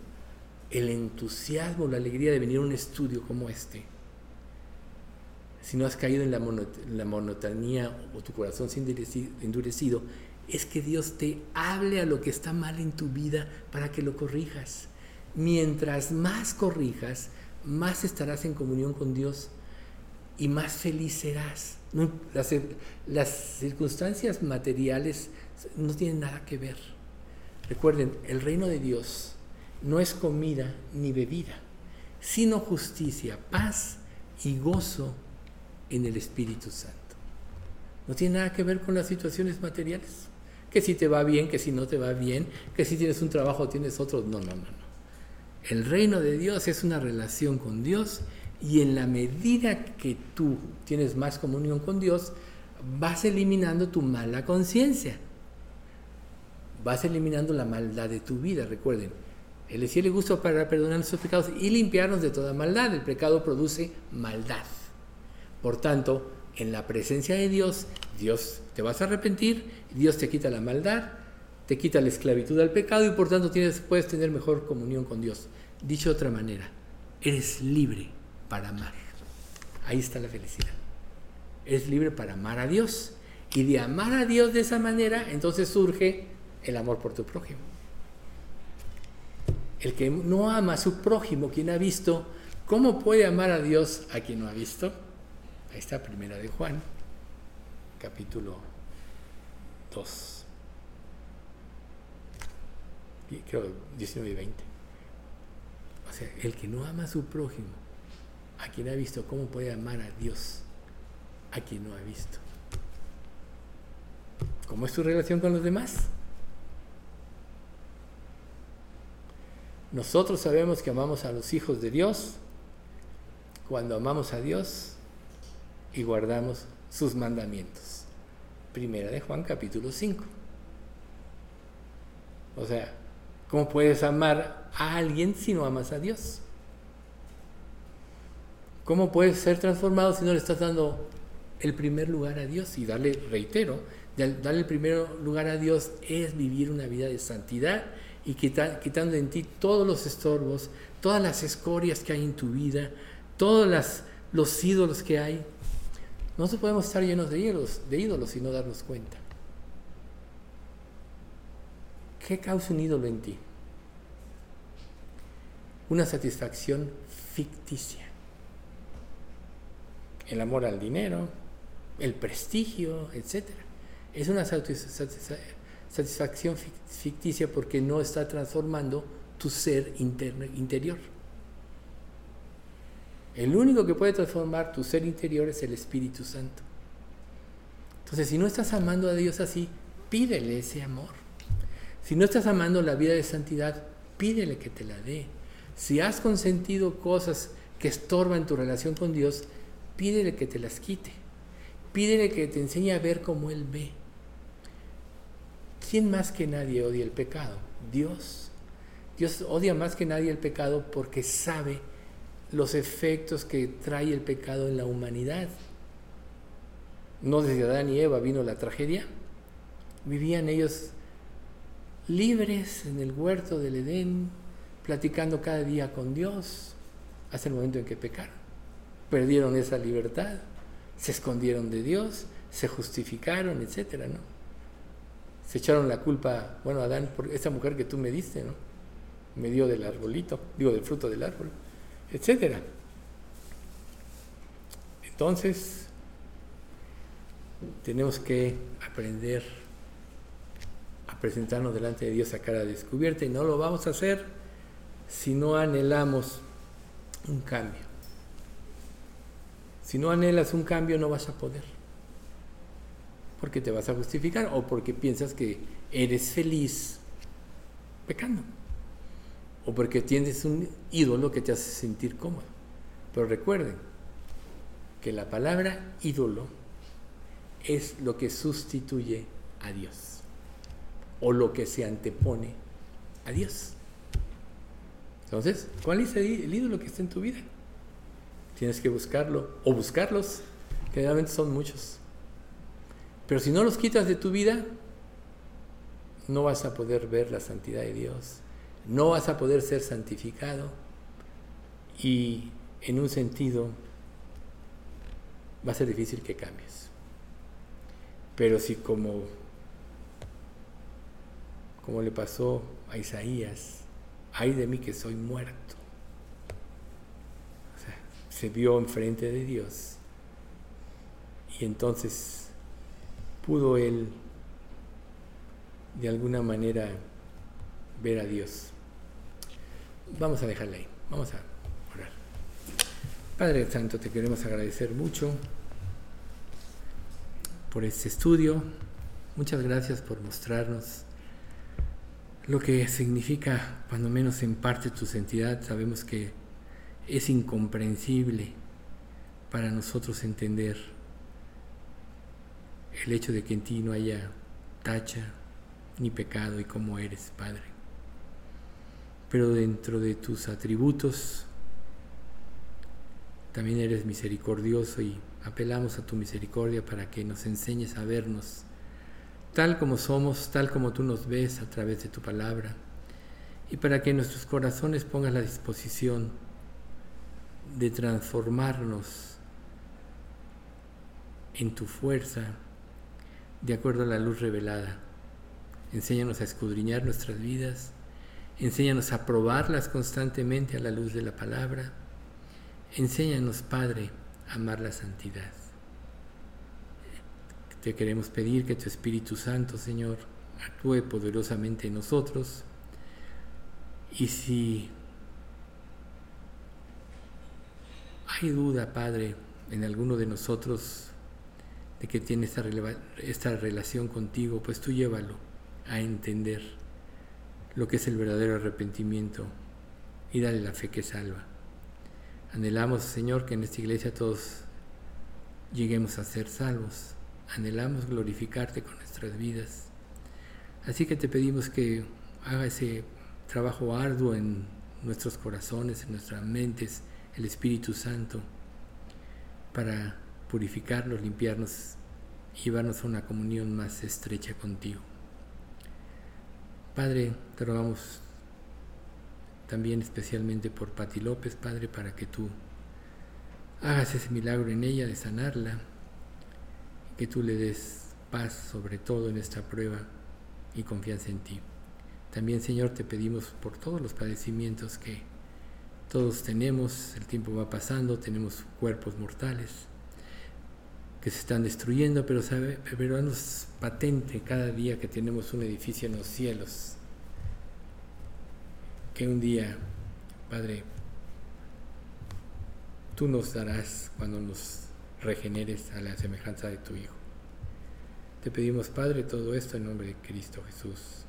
el entusiasmo, la alegría de venir a un estudio como este, si no has caído en la, monotonía o tu corazón se ha endurecido, es que Dios te hable a lo que está mal en tu vida para que lo corrijas. Mientras más corrijas, más estarás en comunión con Dios y más feliz serás. las, las circunstancias materiales no tienen nada que ver. Recuerden, el reino de Dios no es comida ni bebida, sino justicia, paz y gozo en el Espíritu Santo. No tiene nada que ver con las situaciones materiales. Que si te va bien, que si no te va bien, que si tienes un trabajo tienes otro. No, no, no, no. El reino de Dios es una relación con Dios y en la medida que tú tienes más comunión con Dios, vas eliminando tu mala conciencia. Vas eliminando la maldad de tu vida. Recuerden, el decía le gusta para perdonar nuestros pecados y limpiarnos de toda maldad. El pecado produce maldad. Por tanto, en la presencia de Dios, Dios te vas a arrepentir, Dios te quita la maldad, te quita la esclavitud al pecado y por tanto tienes, puedes tener mejor comunión con Dios. Dicho de otra manera, eres libre para amar. Ahí está la felicidad. Eres libre para amar a Dios. Y de amar a Dios de esa manera, entonces surge el amor por tu prójimo. El que no ama a su prójimo, quien ha visto, ¿cómo puede amar a Dios a quien no ha visto? Ahí está Primera de Juan, capítulo 2. Creo 19 y 20. O sea, el que no ama a su prójimo, a quien ha visto, ¿cómo puede amar a Dios a quien no ha visto? ¿Cómo es tu relación con los demás? Nosotros sabemos que amamos a los hijos de Dios cuando amamos a Dios y guardamos sus mandamientos. Primera de Juan capítulo 5. O sea, ¿cómo puedes amar a alguien si no amas a Dios? ¿Cómo puedes ser transformado si no le estás dando el primer lugar a Dios? Y darle, reitero, darle el primer lugar a Dios es vivir una vida de santidad y quitando en ti todos los estorbos, todas las escorias que hay en tu vida, todos los ídolos que hay, no podemos estar llenos de ídolos, de ídolos y no darnos cuenta. ¿Qué causa un ídolo en ti? Una satisfacción ficticia. El amor al dinero, el prestigio, etc. Es una satisfacción ficticia porque no está transformando tu ser interior. El único que puede transformar tu ser interior es el Espíritu Santo. Entonces, si no estás amando a Dios así, pídele ese amor. Si no estás amando la vida de santidad, pídele que te la dé. Si has consentido cosas que estorban tu relación con Dios, pídele que te las quite. Pídele que te enseñe a ver como Él ve. ¿Quién más que nadie odia el pecado? Dios. Dios odia más que nadie el pecado porque sabe los efectos que trae el pecado en la humanidad. No desde Adán y Eva vino la tragedia. Vivían ellos libres en el huerto del Edén, platicando cada día con Dios, hasta el momento en que pecaron. Perdieron esa libertad, se escondieron de Dios, se justificaron, etcétera, ¿no? Se echaron la culpa, bueno, Adán, por esa mujer que tú me diste, ¿no? Me dio del arbolito, digo, del fruto del árbol etcétera. Entonces, tenemos que aprender presentarnos delante de Dios a cara descubierta y no lo vamos a hacer si no anhelamos un cambio. Si no anhelas un cambio no vas a poder. Porque te vas a justificar o porque piensas que eres feliz pecando o porque tienes un ídolo que te hace sentir cómodo. Pero recuerden que la palabra ídolo es lo que sustituye a Dios o lo que se antepone a Dios. Entonces, ¿cuál es el ídolo que está en tu vida? Tienes que buscarlo o buscarlos. Generalmente son muchos. Pero si no los quitas de tu vida, no vas a poder ver la santidad de Dios no vas a poder ser santificado y en un sentido va a ser difícil que cambies. Pero si como, como le pasó a Isaías, ay de mí que soy muerto. O sea, se vio enfrente de Dios y entonces pudo él de alguna manera ver a Dios. Vamos a dejarla ahí, vamos a orar. Padre Santo, te queremos agradecer mucho por este estudio. Muchas gracias por mostrarnos lo que significa, cuando menos en parte, tu santidad. Sabemos que es incomprensible para nosotros entender el hecho de que en ti no haya tacha ni pecado y como eres, Padre. Pero dentro de tus atributos también eres misericordioso y apelamos a tu misericordia para que nos enseñes a vernos tal como somos, tal como tú nos ves a través de tu palabra, y para que nuestros corazones pongas la disposición de transformarnos en tu fuerza de acuerdo a la luz revelada. Enséñanos a escudriñar nuestras vidas, enséñanos a probarlas constantemente a la luz de la palabra. Enséñanos, Padre, a amar la santidad. Te queremos pedir que tu Espíritu Santo, Señor, actúe poderosamente en nosotros. Y si hay duda, Padre, en alguno de nosotros de que tiene esta, esta relación contigo, pues tú llévalo a entender lo que es el verdadero arrepentimiento y dale la fe que salva. Anhelamos, Señor, que en esta iglesia todos lleguemos a ser salvos. Anhelamos glorificarte con nuestras vidas. Así que te pedimos que haga ese trabajo arduo en nuestros corazones, en nuestras mentes, el Espíritu Santo, para purificarnos, limpiarnos y llevarnos a una comunión más estrecha contigo. Padre, te rogamos también especialmente por Pati López, Padre, para que tú hagas ese milagro en ella de sanarla, que tú le des paz sobre todo en esta prueba y confianza en ti. También, Señor, te pedimos por todos los padecimientos que todos tenemos, el tiempo va pasando, tenemos cuerpos mortales que se están destruyendo, pero, sabe, pero patente cada día que tenemos un edificio en los cielos, que un día, Padre, tú nos darás cuando nos regeneres a la semejanza de tu Hijo. Te pedimos, Padre, todo esto en nombre de Cristo Jesús.